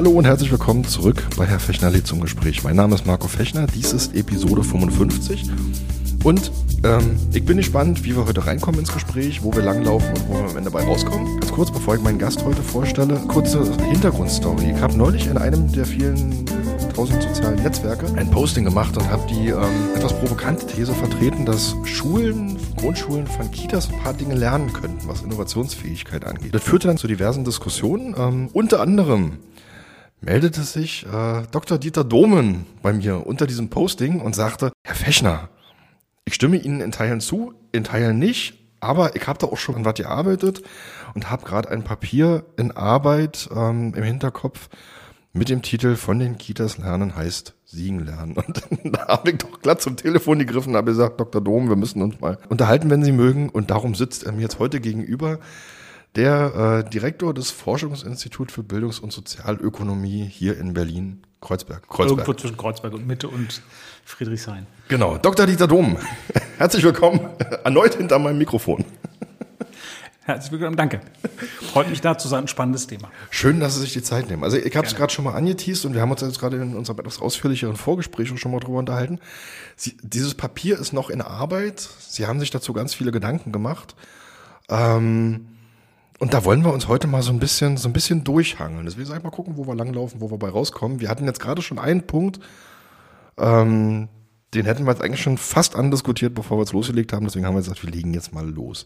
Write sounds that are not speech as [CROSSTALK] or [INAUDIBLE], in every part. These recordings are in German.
Hallo und herzlich willkommen zurück bei Herr Fechner lädt zum Gespräch. Mein Name ist Marco Fechner, dies ist Episode 55 und ähm, ich bin gespannt, wie wir heute reinkommen ins Gespräch, wo wir langlaufen und wo wir am Ende bei rauskommen. Ganz kurz, bevor ich meinen Gast heute vorstelle, kurze Hintergrundstory. Ich habe neulich in einem der vielen tausend sozialen Netzwerke ein Posting gemacht und habe die ähm, etwas provokante These vertreten, dass Schulen, Grundschulen von Kitas ein paar Dinge lernen könnten, was Innovationsfähigkeit angeht. Das führte dann zu diversen Diskussionen, ähm, unter anderem meldete sich äh, Dr. Dieter Domen bei mir unter diesem Posting und sagte, Herr Fechner, ich stimme Ihnen in Teilen zu, in Teilen nicht, aber ich habe da auch schon an was gearbeitet und habe gerade ein Papier in Arbeit ähm, im Hinterkopf mit dem Titel Von den Kitas lernen heißt Siegen lernen. [LAUGHS] Und da habe ich doch glatt zum Telefon gegriffen und habe gesagt, Dr. Dom, wir müssen uns mal unterhalten, wenn Sie mögen. Und darum sitzt er mir jetzt heute gegenüber der äh, Direktor des Forschungsinstituts für Bildungs- und Sozialökonomie hier in Berlin, Kreuzberg. Kreuzberg. Irgendwo zwischen Kreuzberg und Mitte und Friedrichshain. Genau, Dr. Dieter Dom. [LAUGHS] Herzlich willkommen erneut hinter meinem Mikrofon. Herzlich willkommen, danke. Freut mich da zu sein, ein spannendes Thema. Schön, dass Sie sich die Zeit nehmen. Also ich habe es gerade schon mal angeteased und wir haben uns jetzt gerade in unserem etwas ausführlicheren Vorgespräch schon mal drüber unterhalten. Sie, dieses Papier ist noch in Arbeit. Sie haben sich dazu ganz viele Gedanken gemacht. Ähm, und da wollen wir uns heute mal so ein bisschen, so ein bisschen durchhangeln. Deswegen sag ich mal gucken, wo wir langlaufen, wo wir bei rauskommen. Wir hatten jetzt gerade schon einen Punkt, ähm, den hätten wir jetzt eigentlich schon fast andiskutiert, bevor wir jetzt losgelegt haben. Deswegen haben wir gesagt, wir legen jetzt mal los.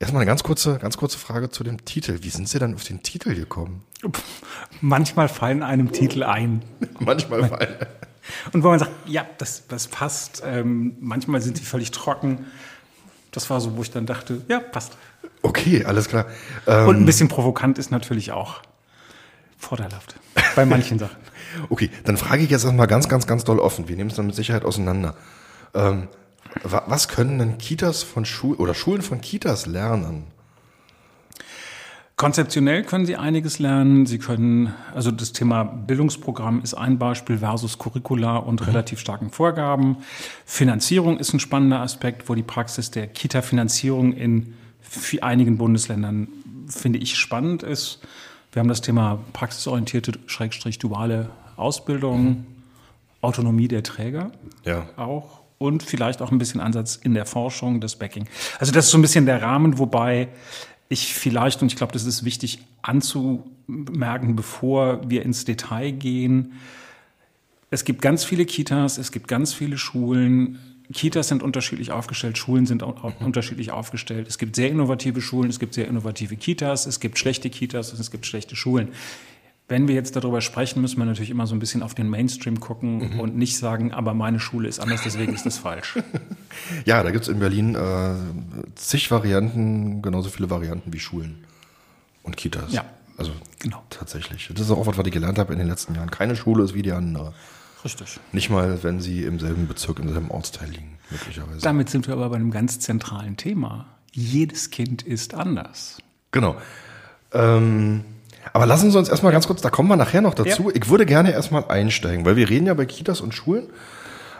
Erstmal eine ganz kurze, ganz kurze Frage zu dem Titel. Wie sind Sie dann auf den Titel gekommen? Manchmal fallen einem Titel ein. [LAUGHS] manchmal fallen. Und wo man sagt, ja, das, das passt. Ähm, manchmal sind sie völlig trocken. Das war so, wo ich dann dachte, ja, passt. Okay, alles klar. Ähm, Und ein bisschen provokant ist natürlich auch vorteilhaft. Bei manchen Sachen. [LAUGHS] Okay, dann frage ich jetzt erstmal ganz, ganz, ganz doll offen. Wir nehmen es dann mit Sicherheit auseinander. Ähm, was können denn Kitas von Schulen oder Schulen von Kitas lernen? Konzeptionell können Sie einiges lernen. Sie können, also das Thema Bildungsprogramm ist ein Beispiel versus Curricula und mhm. relativ starken Vorgaben. Finanzierung ist ein spannender Aspekt, wo die Praxis der Kita-Finanzierung in einigen Bundesländern, finde ich, spannend ist. Wir haben das Thema praxisorientierte, schrägstrich duale Ausbildung, mhm. Autonomie der Träger ja. auch und vielleicht auch ein bisschen Ansatz in der Forschung, das Backing. Also das ist so ein bisschen der Rahmen, wobei ich vielleicht, und ich glaube, das ist wichtig anzumerken, bevor wir ins Detail gehen, es gibt ganz viele Kitas, es gibt ganz viele Schulen. Kitas sind unterschiedlich aufgestellt, Schulen sind auch mhm. unterschiedlich aufgestellt. Es gibt sehr innovative Schulen, es gibt sehr innovative Kitas, es gibt schlechte Kitas und es gibt schlechte Schulen. Wenn wir jetzt darüber sprechen, müssen wir natürlich immer so ein bisschen auf den Mainstream gucken mhm. und nicht sagen, aber meine Schule ist anders, deswegen ist das falsch. [LAUGHS] ja, da gibt es in Berlin äh, zig Varianten, genauso viele Varianten wie Schulen und Kitas. Ja. Also genau. tatsächlich. Das ist auch was, was ich gelernt habe in den letzten Jahren. Keine Schule ist wie die andere. Richtig. Nicht mal, wenn sie im selben Bezirk, im selben Ortsteil liegen, möglicherweise. Damit sind wir aber bei einem ganz zentralen Thema. Jedes Kind ist anders. Genau. Ähm, aber lassen Sie uns erstmal ganz kurz, da kommen wir nachher noch dazu. Ja. Ich würde gerne erstmal einsteigen, weil wir reden ja bei Kitas und Schulen.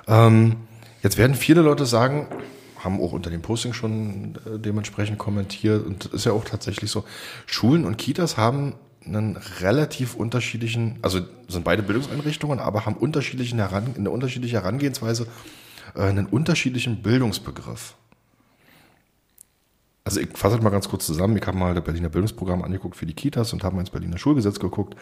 Ähm, jetzt werden viele Leute sagen, haben auch unter dem Posting schon äh, dementsprechend kommentiert und ist ja auch tatsächlich so, Schulen und Kitas haben einen relativ unterschiedlichen, also sind beide Bildungseinrichtungen, aber haben unterschiedlichen Heran, eine unterschiedliche Herangehensweise, äh, einen unterschiedlichen Bildungsbegriff. Also ich fasse mal ganz kurz zusammen. Ich habe mal das Berliner Bildungsprogramm angeguckt für die Kitas und habe mal ins Berliner Schulgesetz geguckt.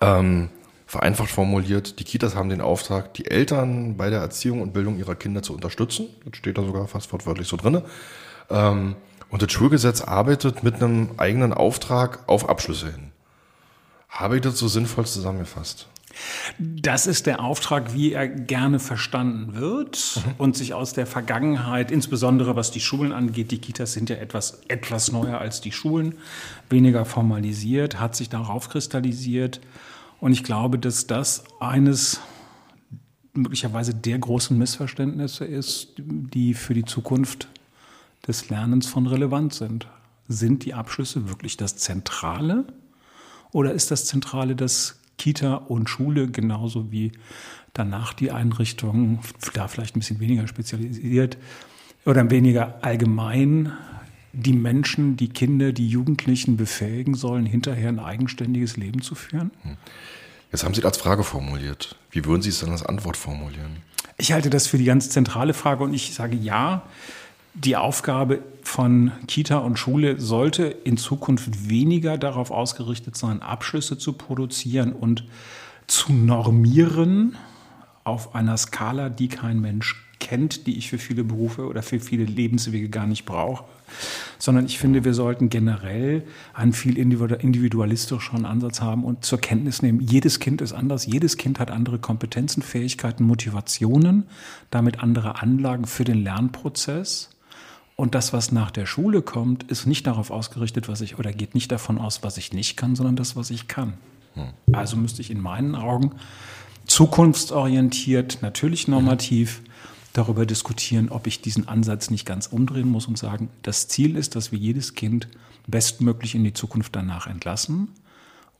Ähm, vereinfacht formuliert, die Kitas haben den Auftrag, die Eltern bei der Erziehung und Bildung ihrer Kinder zu unterstützen. Das steht da sogar fast wortwörtlich so drin. Ähm, und das Schulgesetz arbeitet mit einem eigenen Auftrag auf Abschlüsse hin. Habe ich das so sinnvoll zusammengefasst? Das ist der Auftrag, wie er gerne verstanden wird mhm. und sich aus der Vergangenheit, insbesondere was die Schulen angeht, die Kitas sind ja etwas, etwas neuer als die Schulen, weniger formalisiert, hat sich darauf kristallisiert. Und ich glaube, dass das eines möglicherweise der großen Missverständnisse ist, die für die Zukunft des Lernens von Relevanz sind. Sind die Abschlüsse wirklich das Zentrale oder ist das Zentrale das Kita und Schule, genauso wie danach die Einrichtungen, da vielleicht ein bisschen weniger spezialisiert oder weniger allgemein die Menschen, die Kinder, die Jugendlichen befähigen sollen, hinterher ein eigenständiges Leben zu führen? Jetzt haben Sie das als Frage formuliert. Wie würden Sie es dann als Antwort formulieren? Ich halte das für die ganz zentrale Frage und ich sage ja. Die Aufgabe von Kita und Schule sollte in Zukunft weniger darauf ausgerichtet sein, Abschlüsse zu produzieren und zu normieren auf einer Skala, die kein Mensch kennt, die ich für viele Berufe oder für viele Lebenswege gar nicht brauche, sondern ich finde, wir sollten generell einen viel individualistischeren Ansatz haben und zur Kenntnis nehmen, jedes Kind ist anders, jedes Kind hat andere Kompetenzen, Fähigkeiten, Motivationen, damit andere Anlagen für den Lernprozess. Und das, was nach der Schule kommt, ist nicht darauf ausgerichtet, was ich, oder geht nicht davon aus, was ich nicht kann, sondern das, was ich kann. Hm. Also müsste ich in meinen Augen zukunftsorientiert, natürlich normativ, darüber diskutieren, ob ich diesen Ansatz nicht ganz umdrehen muss und sagen, das Ziel ist, dass wir jedes Kind bestmöglich in die Zukunft danach entlassen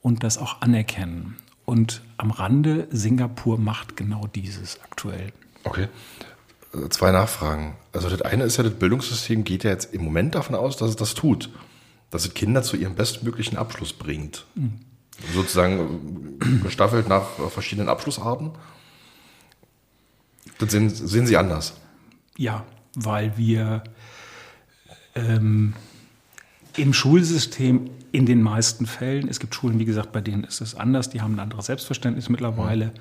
und das auch anerkennen. Und am Rande, Singapur macht genau dieses aktuell. Okay. Zwei Nachfragen. Also das eine ist ja, das Bildungssystem geht ja jetzt im Moment davon aus, dass es das tut. Dass es Kinder zu ihrem bestmöglichen Abschluss bringt. Mhm. Sozusagen äh, gestaffelt nach verschiedenen Abschlussarten. Das sehen, sehen Sie anders. Ja, weil wir ähm, im Schulsystem in den meisten Fällen, es gibt Schulen, wie gesagt, bei denen ist es anders, die haben ein anderes Selbstverständnis mittlerweile, mhm.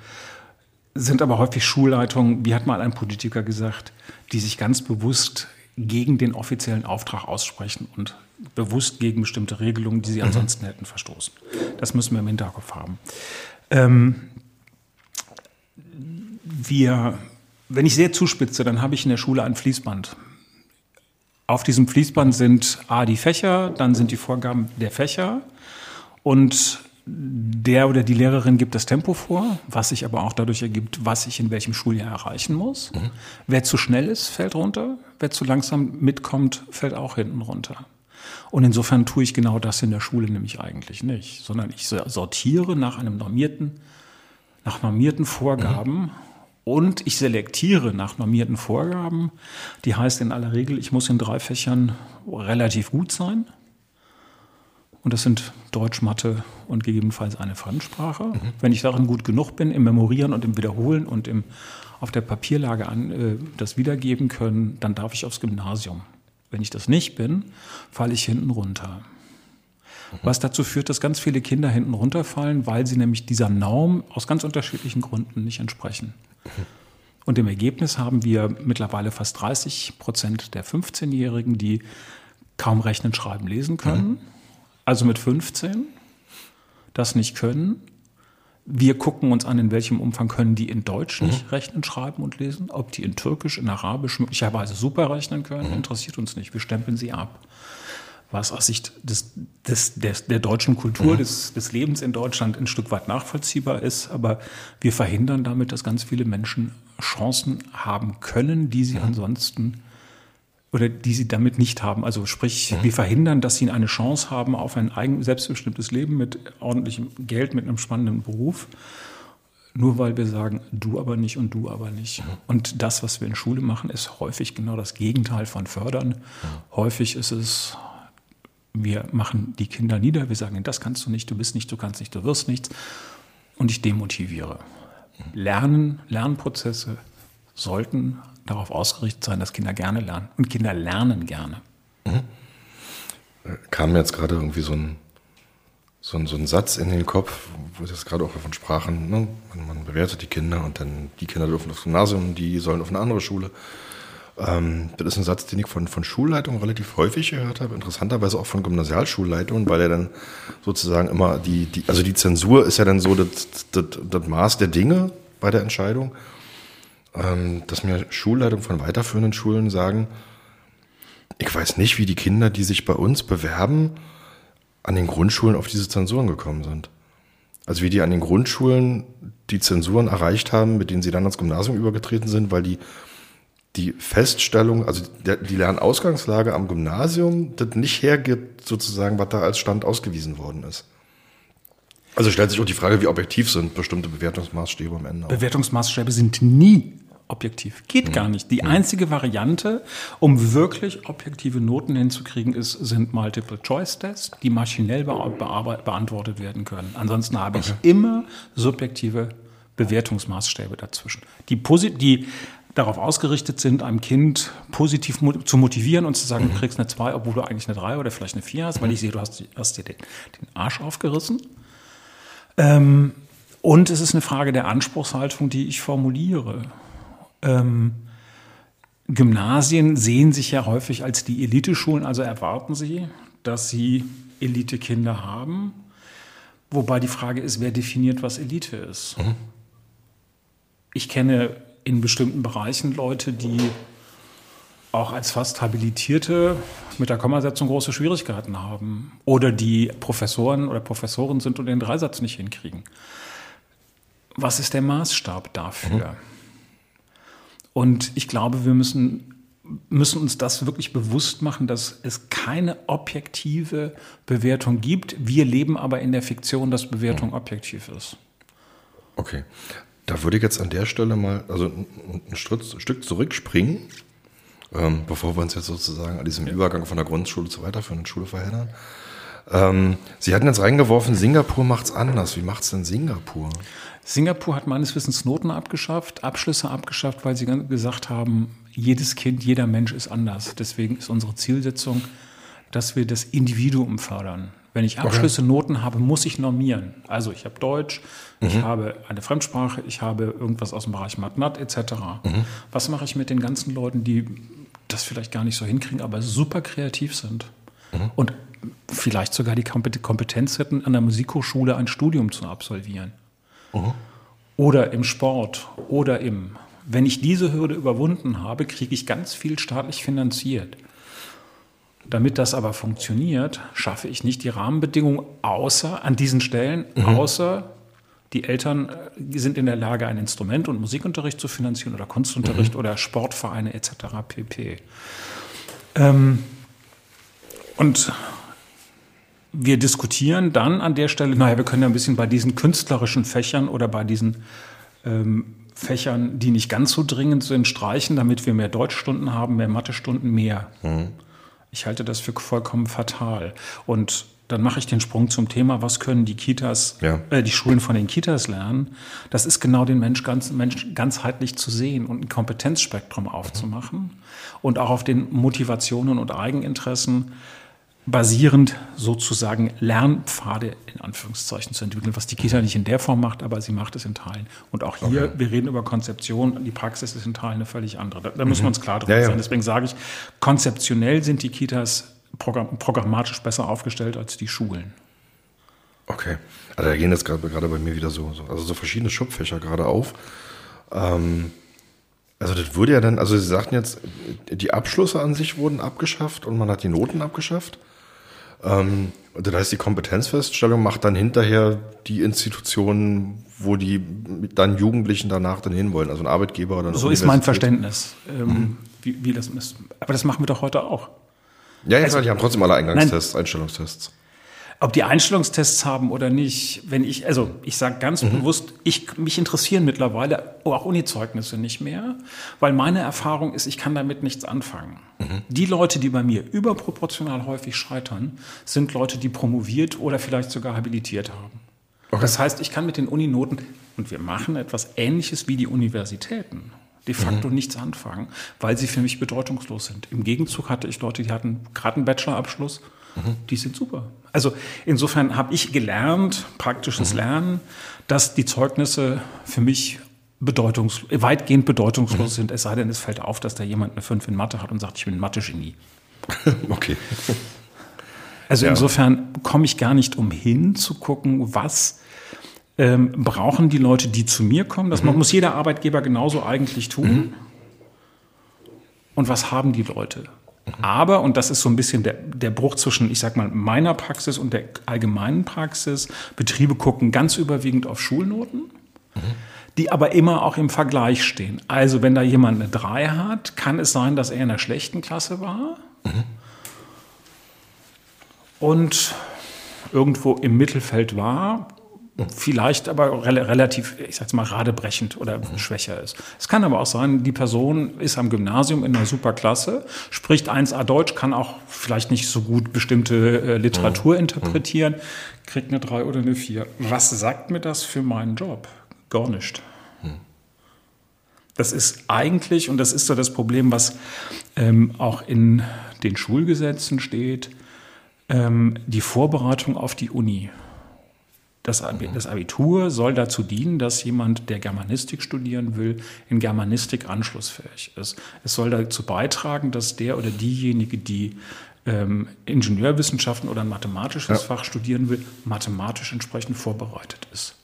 Sind aber häufig Schulleitungen, wie hat mal ein Politiker gesagt, die sich ganz bewusst gegen den offiziellen Auftrag aussprechen und bewusst gegen bestimmte Regelungen, die sie mhm. ansonsten hätten verstoßen. Das müssen wir im Hinterkopf haben. Ähm, wir wenn ich sehr zuspitze, dann habe ich in der Schule ein Fließband. Auf diesem Fließband sind A die Fächer, dann sind die Vorgaben der Fächer und der oder die Lehrerin gibt das Tempo vor, was sich aber auch dadurch ergibt, was ich in welchem Schuljahr erreichen muss. Mhm. Wer zu schnell ist, fällt runter. Wer zu langsam mitkommt, fällt auch hinten runter. Und insofern tue ich genau das in der Schule nämlich eigentlich nicht, sondern ich sortiere nach einem normierten, nach normierten Vorgaben. Mhm und ich selektiere nach normierten Vorgaben. Die heißt in aller Regel, ich muss in drei Fächern relativ gut sein. Und das sind Deutsch, Mathe und gegebenenfalls eine Fremdsprache. Mhm. Wenn ich darin gut genug bin, im Memorieren und im Wiederholen und im, auf der Papierlage an, äh, das wiedergeben können, dann darf ich aufs Gymnasium. Wenn ich das nicht bin, falle ich hinten runter. Mhm. Was dazu führt, dass ganz viele Kinder hinten runterfallen, weil sie nämlich dieser Norm aus ganz unterschiedlichen Gründen nicht entsprechen. Und im Ergebnis haben wir mittlerweile fast 30 Prozent der 15-Jährigen, die kaum rechnen, schreiben, lesen können. Also mit 15 das nicht können. Wir gucken uns an, in welchem Umfang können die in Deutsch nicht mhm. rechnen, schreiben und lesen. Ob die in Türkisch, in Arabisch möglicherweise super rechnen können, mhm. interessiert uns nicht. Wir stempeln sie ab was aus Sicht des, des, des, der deutschen Kultur, mhm. des, des Lebens in Deutschland ein Stück weit nachvollziehbar ist. Aber wir verhindern damit, dass ganz viele Menschen Chancen haben können, die sie mhm. ansonsten oder die sie damit nicht haben. Also sprich, mhm. wir verhindern, dass sie eine Chance haben auf ein eigen selbstbestimmtes Leben mit ordentlichem Geld, mit einem spannenden Beruf. Nur weil wir sagen, du aber nicht und du aber nicht. Mhm. Und das, was wir in Schule machen, ist häufig genau das Gegenteil von fördern. Mhm. Häufig ist es wir machen die Kinder nieder, wir sagen, das kannst du nicht, du bist nicht, du kannst nicht, du wirst nichts. Und ich demotiviere. Lernen, Lernprozesse sollten darauf ausgerichtet sein, dass Kinder gerne lernen. Und Kinder lernen gerne. Mhm. Kam mir jetzt gerade irgendwie so ein, so, ein, so ein Satz in den Kopf, wo jetzt gerade auch davon sprachen, ne? man, man, bewertet die Kinder und dann die Kinder dürfen aufs Gymnasium, die sollen auf eine andere Schule. Ähm, das ist ein Satz, den ich von, von Schulleitungen relativ häufig gehört habe, interessanterweise auch von Gymnasialschulleitungen, weil er dann sozusagen immer die, die also die Zensur ist ja dann so das, das, das Maß der Dinge bei der Entscheidung, dass mir Schulleitungen von weiterführenden Schulen sagen, ich weiß nicht, wie die Kinder, die sich bei uns bewerben, an den Grundschulen auf diese Zensuren gekommen sind. Also wie die an den Grundschulen die Zensuren erreicht haben, mit denen sie dann ans Gymnasium übergetreten sind, weil die die Feststellung, also die Lernausgangslage am Gymnasium, das nicht hergibt, sozusagen, was da als Stand ausgewiesen worden ist. Also stellt sich auch die Frage, wie objektiv sind bestimmte Bewertungsmaßstäbe am Ende. Bewertungsmaßstäbe sind nie objektiv. Geht gar nicht. Die einzige Variante, um wirklich objektive Noten hinzukriegen, ist, sind Multiple-Choice-Tests, die maschinell be beantwortet werden können. Ansonsten habe ich immer subjektive Bewertungsmaßstäbe dazwischen. Die, die darauf ausgerichtet sind, einem Kind positiv zu motivieren und zu sagen, du kriegst eine 2, obwohl du eigentlich eine 3 oder vielleicht eine 4 hast, weil ich sehe, du hast, hast dir den, den Arsch aufgerissen. Ähm, und es ist eine Frage der Anspruchshaltung, die ich formuliere. Ähm, Gymnasien sehen sich ja häufig als die Eliteschulen, also erwarten sie, dass sie Elite-Kinder haben. Wobei die Frage ist, wer definiert, was Elite ist. Mhm. Ich kenne in bestimmten Bereichen Leute, die auch als fast Habilitierte mit der Kommasetzung große Schwierigkeiten haben. Oder die Professoren oder Professoren sind und den Dreisatz nicht hinkriegen. Was ist der Maßstab dafür? Mhm. Und ich glaube, wir müssen, müssen uns das wirklich bewusst machen, dass es keine objektive Bewertung gibt. Wir leben aber in der Fiktion, dass Bewertung mhm. objektiv ist. Okay. Da würde ich jetzt an der Stelle mal also ein, Stück zurückspringen, ähm, bevor wir uns jetzt sozusagen an diesem Übergang von der Grundschule zur weiterführenden Schule verheddern. Ähm, Sie hatten jetzt reingeworfen, Singapur macht es anders. Wie macht es denn Singapur? Singapur hat meines Wissens Noten abgeschafft, Abschlüsse abgeschafft, weil sie gesagt haben, jedes Kind, jeder Mensch ist anders. Deswegen ist unsere Zielsetzung, dass wir das Individuum fördern. Wenn ich Abschlüsse, okay. Noten habe, muss ich normieren. Also ich habe Deutsch, mhm. ich habe eine Fremdsprache, ich habe irgendwas aus dem Bereich Matnat etc. Mhm. Was mache ich mit den ganzen Leuten, die das vielleicht gar nicht so hinkriegen, aber super kreativ sind mhm. und vielleicht sogar die Kompetenz hätten, an der Musikhochschule ein Studium zu absolvieren? Mhm. Oder im Sport oder im. Wenn ich diese Hürde überwunden habe, kriege ich ganz viel staatlich finanziert. Damit das aber funktioniert, schaffe ich nicht die Rahmenbedingungen außer an diesen Stellen, mhm. außer die Eltern äh, sind in der Lage, ein Instrument und Musikunterricht zu finanzieren oder Kunstunterricht mhm. oder Sportvereine etc. pp. Ähm, und wir diskutieren dann an der Stelle, naja, wir können ja ein bisschen bei diesen künstlerischen Fächern oder bei diesen ähm, Fächern, die nicht ganz so dringend sind, streichen, damit wir mehr Deutschstunden haben, mehr Mathestunden, mehr. Mhm. Ich halte das für vollkommen fatal. Und dann mache ich den Sprung zum Thema, was können die Kitas, ja. äh, die Schulen von den Kitas lernen? Das ist genau den Mensch, ganz, Mensch ganzheitlich zu sehen und ein Kompetenzspektrum aufzumachen mhm. und auch auf den Motivationen und Eigeninteressen basierend sozusagen Lernpfade in Anführungszeichen zu entwickeln, was die Kita nicht in der Form macht, aber sie macht es in Teilen. Und auch hier, okay. wir reden über Konzeption, die Praxis ist in Teilen eine völlig andere. Da, da mhm. müssen wir uns klar drüber ja, sein. Deswegen sage ich, konzeptionell sind die Kitas programmatisch besser aufgestellt als die Schulen. Okay. Also da gehen jetzt gerade bei mir wieder so, so, also so verschiedene Schubfächer gerade auf. Ähm, also das wurde ja dann, also Sie sagten jetzt, die Abschlüsse an sich wurden abgeschafft und man hat die Noten abgeschafft. Ähm, das heißt, die Kompetenzfeststellung macht dann hinterher die Institutionen, wo die dann Jugendlichen danach dann hinwollen, also ein Arbeitgeber oder eine So ist mein Verständnis, ähm, mhm. wie, wie, das ist. Aber das machen wir doch heute auch. Ja, ja, also, die haben trotzdem alle Eingangstests, nein, Einstellungstests ob die Einstellungstests haben oder nicht, wenn ich, also ich sage ganz mhm. bewusst, ich, mich interessieren mittlerweile auch Uni-Zeugnisse nicht mehr, weil meine Erfahrung ist, ich kann damit nichts anfangen. Mhm. Die Leute, die bei mir überproportional häufig scheitern, sind Leute, die promoviert oder vielleicht sogar habilitiert haben. Okay. Das heißt, ich kann mit den Uninoten, und wir machen etwas Ähnliches wie die Universitäten, de facto mhm. nichts anfangen, weil sie für mich bedeutungslos sind. Im Gegenzug hatte ich Leute, die hatten gerade einen Bachelorabschluss, mhm. die sind super. Also insofern habe ich gelernt, praktisches mhm. Lernen, dass die Zeugnisse für mich bedeutungs weitgehend bedeutungslos mhm. sind, es sei denn, es fällt auf, dass da jemand eine 5 in Mathe hat und sagt, ich bin Mathe-Genie. [LAUGHS] okay. Also ja. insofern komme ich gar nicht umhin zu gucken, was ähm, brauchen die Leute, die zu mir kommen. Das mhm. muss jeder Arbeitgeber genauso eigentlich tun. Mhm. Und was haben die Leute? Aber, und das ist so ein bisschen der, der Bruch zwischen, ich sag mal, meiner Praxis und der allgemeinen Praxis, Betriebe gucken ganz überwiegend auf Schulnoten, mhm. die aber immer auch im Vergleich stehen. Also, wenn da jemand eine 3 hat, kann es sein, dass er in einer schlechten Klasse war mhm. und irgendwo im Mittelfeld war. Vielleicht aber re relativ, ich sag's mal, radebrechend oder schwächer ist. Es kann aber auch sein, die Person ist am Gymnasium in einer super Klasse, spricht 1a Deutsch, kann auch vielleicht nicht so gut bestimmte äh, Literatur interpretieren, kriegt eine 3 oder eine 4. Was sagt mir das für meinen Job? Gar nicht. Das ist eigentlich, und das ist so das Problem, was ähm, auch in den Schulgesetzen steht, ähm, die Vorbereitung auf die Uni. Das, das, Abitur soll dazu dienen, dass jemand, der Germanistik studieren will, in Germanistik anschlussfähig ist. Es soll dazu beitragen, dass der oder diejenige, die ähm, Ingenieurwissenschaften oder ein mathematisches ja. Fach studieren will, mathematisch entsprechend vorbereitet ist.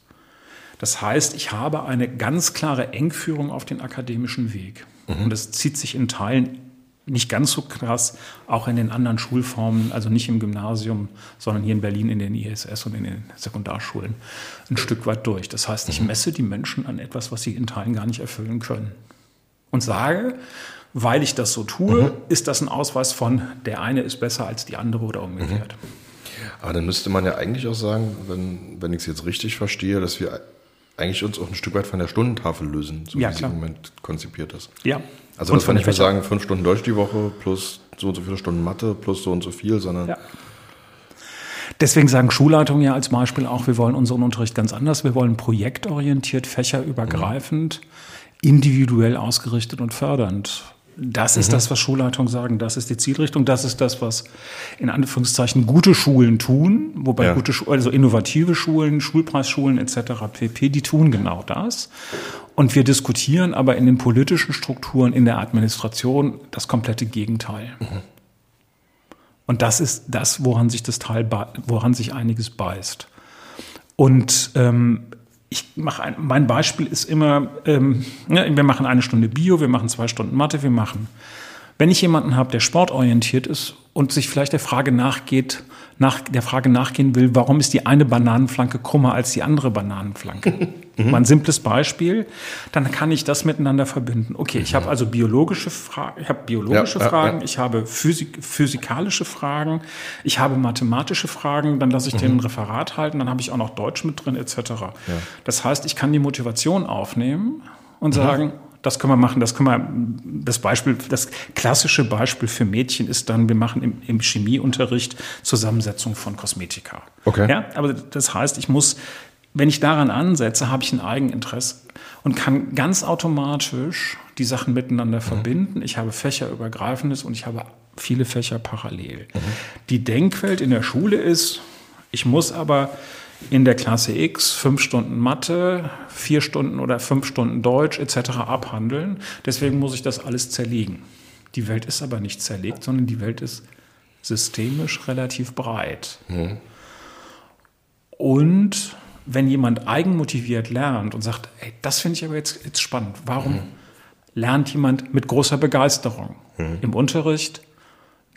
Das heißt, ich habe eine ganz klare Engführung auf den akademischen Weg. Mhm. Und das zieht sich in Teilen nicht ganz so krass, auch in den anderen Schulformen, also nicht im Gymnasium, sondern hier in Berlin in den ISS und in den Sekundarschulen ein Stück weit durch. Das heißt, ich mhm. messe die Menschen an etwas, was sie in Teilen gar nicht erfüllen können. Und sage, weil ich das so tue, mhm. ist das ein Ausweis von, der eine ist besser als die andere oder umgekehrt. Mhm. Aber dann müsste man ja eigentlich auch sagen, wenn, wenn ich es jetzt richtig verstehe, dass wir eigentlich uns auch ein Stück weit von der Stundentafel lösen, so ja, wie klar. sie im Moment konzipiert ist. Ja. Also das kann nicht mehr sagen, fünf Stunden Deutsch die Woche plus so und so viele Stunden Mathe plus so und so viel, sondern ja. Deswegen sagen Schulleitungen ja als Beispiel auch, wir wollen unseren Unterricht ganz anders. Wir wollen projektorientiert, fächerübergreifend, mhm. individuell ausgerichtet und fördernd. Das ist mhm. das, was Schulleitungen sagen. Das ist die Zielrichtung. Das ist das, was in Anführungszeichen gute Schulen tun. Wobei ja. gute, also innovative Schulen, Schulpreisschulen etc. pp. Die tun genau das. Und wir diskutieren aber in den politischen Strukturen, in der Administration das komplette Gegenteil. Mhm. Und das ist das, woran sich das Teil, woran sich einiges beißt. Und ähm, ich mache ein, mein Beispiel ist immer, ähm, ja, wir machen eine Stunde Bio, wir machen zwei Stunden Mathe, wir machen. Wenn ich jemanden habe, der sportorientiert ist und sich vielleicht der Frage nachgeht, nach der Frage nachgehen will, warum ist die eine Bananenflanke krummer als die andere Bananenflanke? [LAUGHS] Mhm. Mal ein simples Beispiel, dann kann ich das miteinander verbinden. Okay, ich habe mhm. also biologische Fragen, ich habe biologische ja, Fragen, ja, ja. ich habe Physik, physikalische Fragen, ich habe mathematische Fragen, dann lasse ich mhm. den Referat halten, dann habe ich auch noch Deutsch mit drin etc. Das heißt, ich kann die Motivation aufnehmen und mhm. sagen, das können wir machen, das können wir, das Beispiel, das klassische Beispiel für Mädchen ist dann, wir machen im, im Chemieunterricht Zusammensetzung von Kosmetika. Okay. Ja, aber das heißt, ich muss, wenn ich daran ansetze, habe ich ein Eigeninteresse und kann ganz automatisch die Sachen miteinander mhm. verbinden. Ich habe fächerübergreifendes und ich habe viele Fächer parallel. Mhm. Die Denkwelt in der Schule ist, ich muss aber in der Klasse X fünf Stunden Mathe, vier Stunden oder fünf Stunden Deutsch etc. abhandeln. Deswegen muss ich das alles zerlegen. Die Welt ist aber nicht zerlegt, sondern die Welt ist systemisch relativ breit. Mhm. Und wenn jemand eigenmotiviert lernt und sagt, ey, das finde ich aber jetzt, jetzt spannend, warum mhm. lernt jemand mit großer Begeisterung mhm. im Unterricht?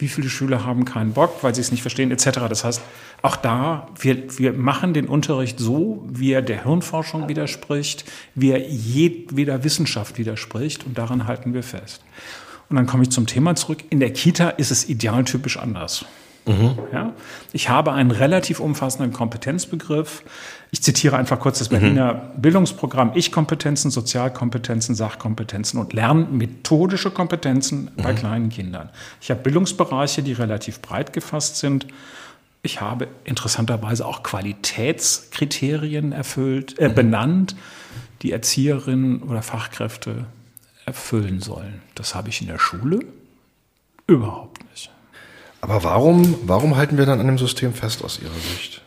Wie viele Schüler haben keinen Bock, weil sie es nicht verstehen, etc. Das heißt, auch da, wir, wir machen den Unterricht so, wie er der Hirnforschung widerspricht, wie er jedweder Wissenschaft widerspricht und daran halten wir fest. Und dann komme ich zum Thema zurück. In der Kita ist es idealtypisch anders. Mhm. Ja? Ich habe einen relativ umfassenden Kompetenzbegriff. Ich zitiere einfach kurz das Berliner mhm. Bildungsprogramm Ich-Kompetenzen, Sozialkompetenzen, Sachkompetenzen und lernmethodische Kompetenzen mhm. bei kleinen Kindern. Ich habe Bildungsbereiche, die relativ breit gefasst sind ich habe interessanterweise auch Qualitätskriterien erfüllt, äh, mhm. benannt, die Erzieherinnen oder Fachkräfte erfüllen sollen. Das habe ich in der Schule überhaupt nicht. Aber warum, warum halten wir dann an dem System fest aus Ihrer Sicht?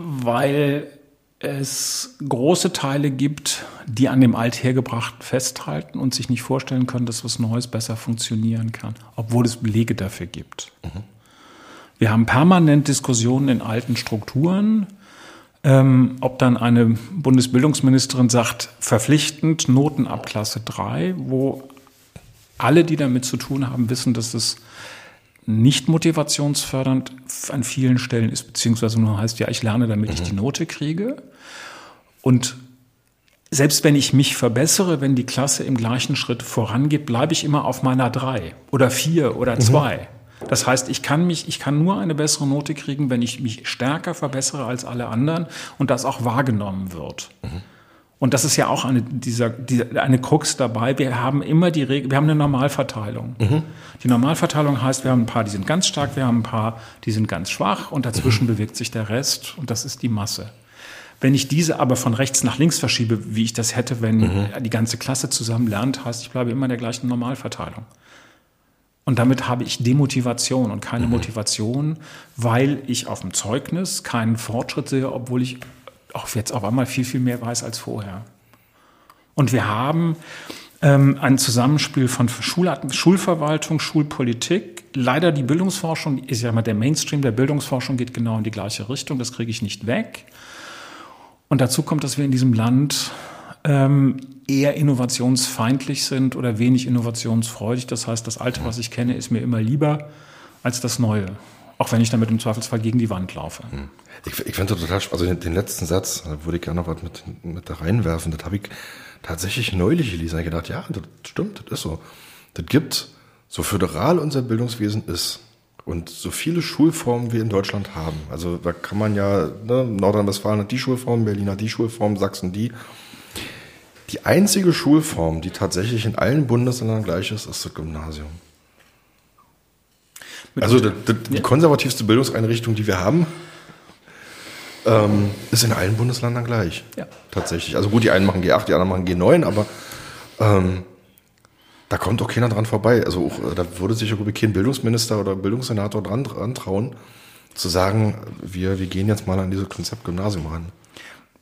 Weil es große Teile gibt, die an dem Althergebrachten festhalten und sich nicht vorstellen können, dass was Neues besser funktionieren kann, obwohl es Belege dafür gibt. Mhm. Wir haben permanent Diskussionen in alten Strukturen, ähm, ob dann eine Bundesbildungsministerin sagt, verpflichtend Noten ab Klasse 3, wo alle, die damit zu tun haben, wissen, dass es nicht motivationsfördernd an vielen Stellen ist, beziehungsweise nur heißt, ja, ich lerne, damit mhm. ich die Note kriege. Und selbst wenn ich mich verbessere, wenn die Klasse im gleichen Schritt vorangeht, bleibe ich immer auf meiner drei oder vier oder mhm. zwei. Das heißt, ich kann mich, ich kann nur eine bessere Note kriegen, wenn ich mich stärker verbessere als alle anderen und das auch wahrgenommen wird. Mhm. Und das ist ja auch eine, dieser, die, eine Krux dabei. Wir haben immer die Regel, wir haben eine Normalverteilung. Mhm. Die Normalverteilung heißt, wir haben ein paar, die sind ganz stark, wir haben ein paar, die sind ganz schwach und dazwischen mhm. bewegt sich der Rest und das ist die Masse. Wenn ich diese aber von rechts nach links verschiebe, wie ich das hätte, wenn mhm. die ganze Klasse zusammen lernt, heißt, ich bleibe immer in der gleichen Normalverteilung. Und damit habe ich Demotivation und keine mhm. Motivation, weil ich auf dem Zeugnis keinen Fortschritt sehe, obwohl ich auch jetzt auf einmal viel, viel mehr weiß als vorher. Und wir haben ähm, ein Zusammenspiel von Schulart Schulverwaltung, Schulpolitik. Leider die Bildungsforschung, ist ja mal der Mainstream der Bildungsforschung geht genau in die gleiche Richtung, das kriege ich nicht weg. Und dazu kommt, dass wir in diesem Land ähm, eher innovationsfeindlich sind oder wenig innovationsfreudig. Das heißt, das Alte, was ich kenne, ist mir immer lieber als das Neue. Auch wenn ich damit im Zweifelsfall gegen die Wand laufe. Hm. Ich, ich finde total, also den, den, letzten Satz, da würde ich gerne noch was mit, mit da reinwerfen. Das habe ich tatsächlich neulich gelesen. Ich gedacht, ja, das stimmt, das ist so. Das gibt, so föderal unser Bildungswesen ist und so viele Schulformen wir in Deutschland haben. Also da kann man ja, ne, Nordrhein-Westfalen hat die Schulform, Berlin hat die Schulform, Sachsen die. Die einzige Schulform, die tatsächlich in allen Bundesländern gleich ist, ist das Gymnasium. Also die, die, die konservativste Bildungseinrichtung, die wir haben, ähm, ist in allen Bundesländern gleich. Ja. Tatsächlich. Also gut, die einen machen G8, die anderen machen G9, aber ähm, da kommt auch keiner dran vorbei. Also auch, da würde sich irgendwie kein Bildungsminister oder Bildungssenator dran, dran trauen, zu sagen, wir, wir gehen jetzt mal an dieses Konzept Gymnasium ran.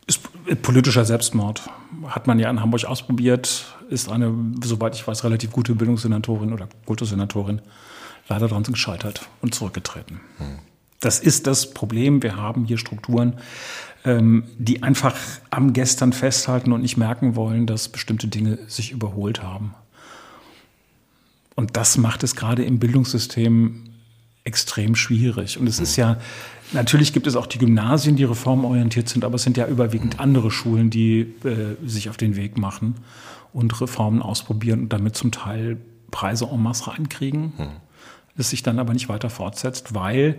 Ist politischer Selbstmord. Hat man ja in Hamburg ausprobiert, ist eine, soweit ich weiß, relativ gute Bildungssenatorin oder Kultussenatorin leider daran gescheitert und zurückgetreten. Das ist das Problem. Wir haben hier Strukturen, ähm, die einfach am Gestern festhalten und nicht merken wollen, dass bestimmte Dinge sich überholt haben. Und das macht es gerade im Bildungssystem extrem schwierig. Und es ist ja, natürlich gibt es auch die Gymnasien, die reformorientiert sind, aber es sind ja überwiegend andere Schulen, die äh, sich auf den Weg machen und Reformen ausprobieren und damit zum Teil Preise en masse reinkriegen. Es sich dann aber nicht weiter fortsetzt, weil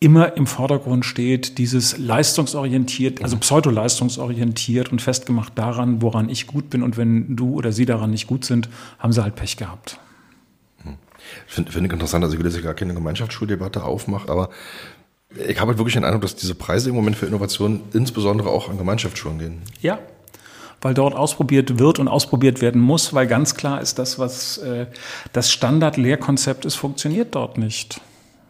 immer im Vordergrund steht, dieses leistungsorientiert, also pseudo-leistungsorientiert und festgemacht daran, woran ich gut bin. Und wenn du oder sie daran nicht gut sind, haben sie halt Pech gehabt. Hm. Finde find ich interessant, also ich will jetzt gar keine Gemeinschaftsschuldebatte aufmachen, aber ich habe halt wirklich den Eindruck, dass diese Preise im Moment für Innovation insbesondere auch an Gemeinschaftsschulen gehen. Ja, weil dort ausprobiert wird und ausprobiert werden muss, weil ganz klar ist, das, was äh, das Standard-Lehrkonzept ist, funktioniert dort nicht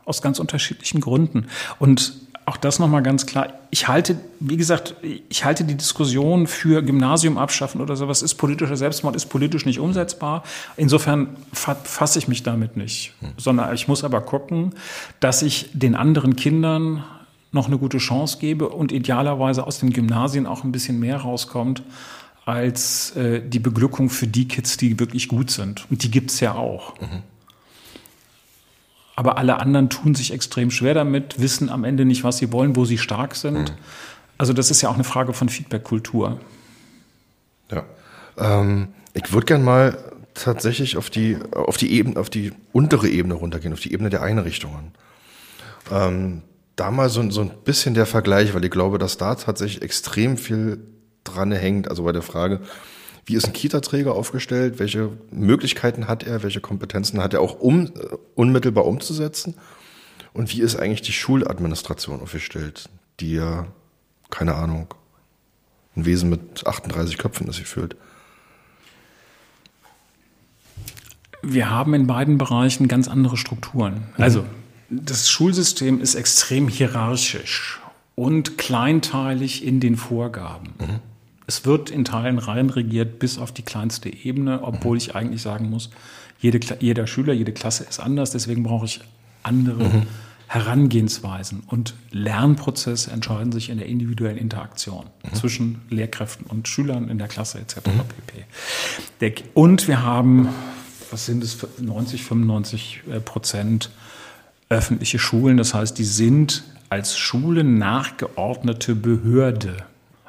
aus ganz unterschiedlichen Gründen. Und auch das nochmal ganz klar. Ich halte, wie gesagt, ich halte die Diskussion für Gymnasium abschaffen oder sowas ist politischer Selbstmord, ist politisch nicht umsetzbar. Insofern fasse ich mich damit nicht, sondern ich muss aber gucken, dass ich den anderen Kindern noch eine gute Chance gebe und idealerweise aus den Gymnasien auch ein bisschen mehr rauskommt als äh, die Beglückung für die Kids, die wirklich gut sind. Und die gibt es ja auch. Mhm aber alle anderen tun sich extrem schwer damit, wissen am Ende nicht, was sie wollen, wo sie stark sind. Mhm. Also das ist ja auch eine Frage von Feedback-Kultur. Ja. Ähm, ich würde gerne mal tatsächlich auf die, auf die Ebene, auf die untere Ebene runtergehen, auf die Ebene der Einrichtungen. Ähm, da mal so, so ein bisschen der Vergleich, weil ich glaube, dass da tatsächlich extrem viel dran hängt, also bei der Frage, wie ist ein Kita-Träger aufgestellt? Welche Möglichkeiten hat er? Welche Kompetenzen hat er auch um, äh, unmittelbar umzusetzen? Und wie ist eigentlich die Schuladministration aufgestellt, die ja, keine Ahnung, ein Wesen mit 38 Köpfen ist, sich fühlt? Wir haben in beiden Bereichen ganz andere Strukturen. Mhm. Also, das Schulsystem ist extrem hierarchisch und kleinteilig in den Vorgaben. Mhm. Es wird in Teilen rein regiert bis auf die kleinste Ebene, obwohl ich eigentlich sagen muss, jede, jeder Schüler, jede Klasse ist anders, deswegen brauche ich andere mhm. Herangehensweisen. Und Lernprozesse entscheiden sich in der individuellen Interaktion mhm. zwischen Lehrkräften und Schülern in der Klasse etc. Mhm. pp. Und wir haben, was sind es, 90, 95 äh, Prozent öffentliche Schulen. Das heißt, die sind als Schulen nachgeordnete Behörde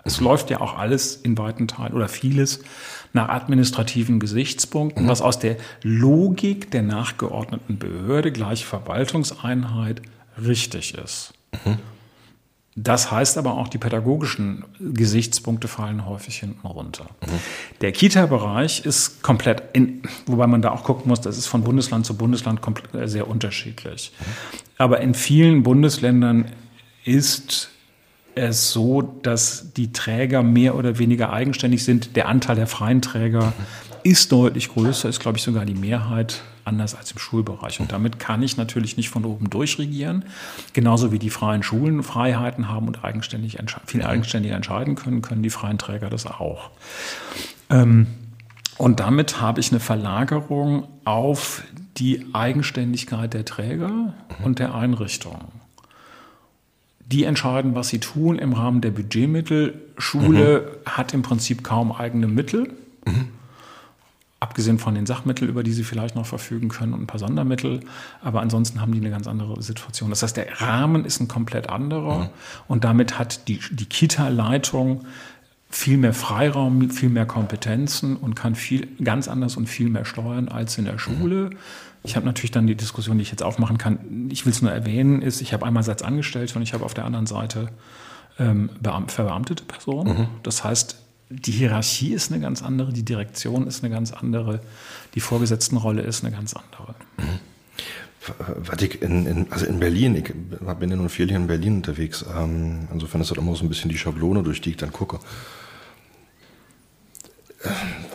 Es läuft ja auch alles in weiten Teilen oder vieles nach administrativen Gesichtspunkten, mhm. was aus der Logik der nachgeordneten Behörde gleich Verwaltungseinheit richtig ist. Mhm. Das heißt aber auch, die pädagogischen Gesichtspunkte fallen häufig hinten runter. Mhm. Der Kita-Bereich ist komplett, in, wobei man da auch gucken muss, das ist von Bundesland zu Bundesland komplett, sehr unterschiedlich. Mhm. Aber in vielen Bundesländern ist es so, dass die Träger mehr oder weniger eigenständig sind. Der Anteil der freien Träger mhm. ist deutlich größer, ist, glaube ich, sogar die Mehrheit anders als im Schulbereich. Und damit kann ich natürlich nicht von oben durchregieren. Genauso wie die freien Schulen Freiheiten haben und eigenständig viel eigenständiger entscheiden können, können die freien Träger das auch. Ähm, und damit habe ich eine Verlagerung auf die Eigenständigkeit der Träger und der Einrichtungen. Die entscheiden, was sie tun im Rahmen der Budgetmittel. Schule mhm. hat im Prinzip kaum eigene Mittel. Mhm abgesehen von den Sachmitteln, über die sie vielleicht noch verfügen können und ein paar Sondermittel. Aber ansonsten haben die eine ganz andere Situation. Das heißt, der Rahmen ist ein komplett anderer mhm. und damit hat die, die Kita-Leitung viel mehr Freiraum, viel mehr Kompetenzen und kann viel ganz anders und viel mehr steuern als in der Schule. Ich habe natürlich dann die Diskussion, die ich jetzt aufmachen kann. Ich will es nur erwähnen, ist, ich habe einmal Satz angestellt und ich habe auf der anderen Seite ähm, verbeamtete Personen. Mhm. Das heißt, die Hierarchie ist eine ganz andere, die Direktion ist eine ganz andere, die Vorgesetztenrolle ist eine ganz andere. Mhm. Was ich in, in, also in Berlin, ich bin ja nun viel hier in Berlin unterwegs, ähm, insofern ist das immer so ein bisschen die Schablone, durch die ich dann gucke.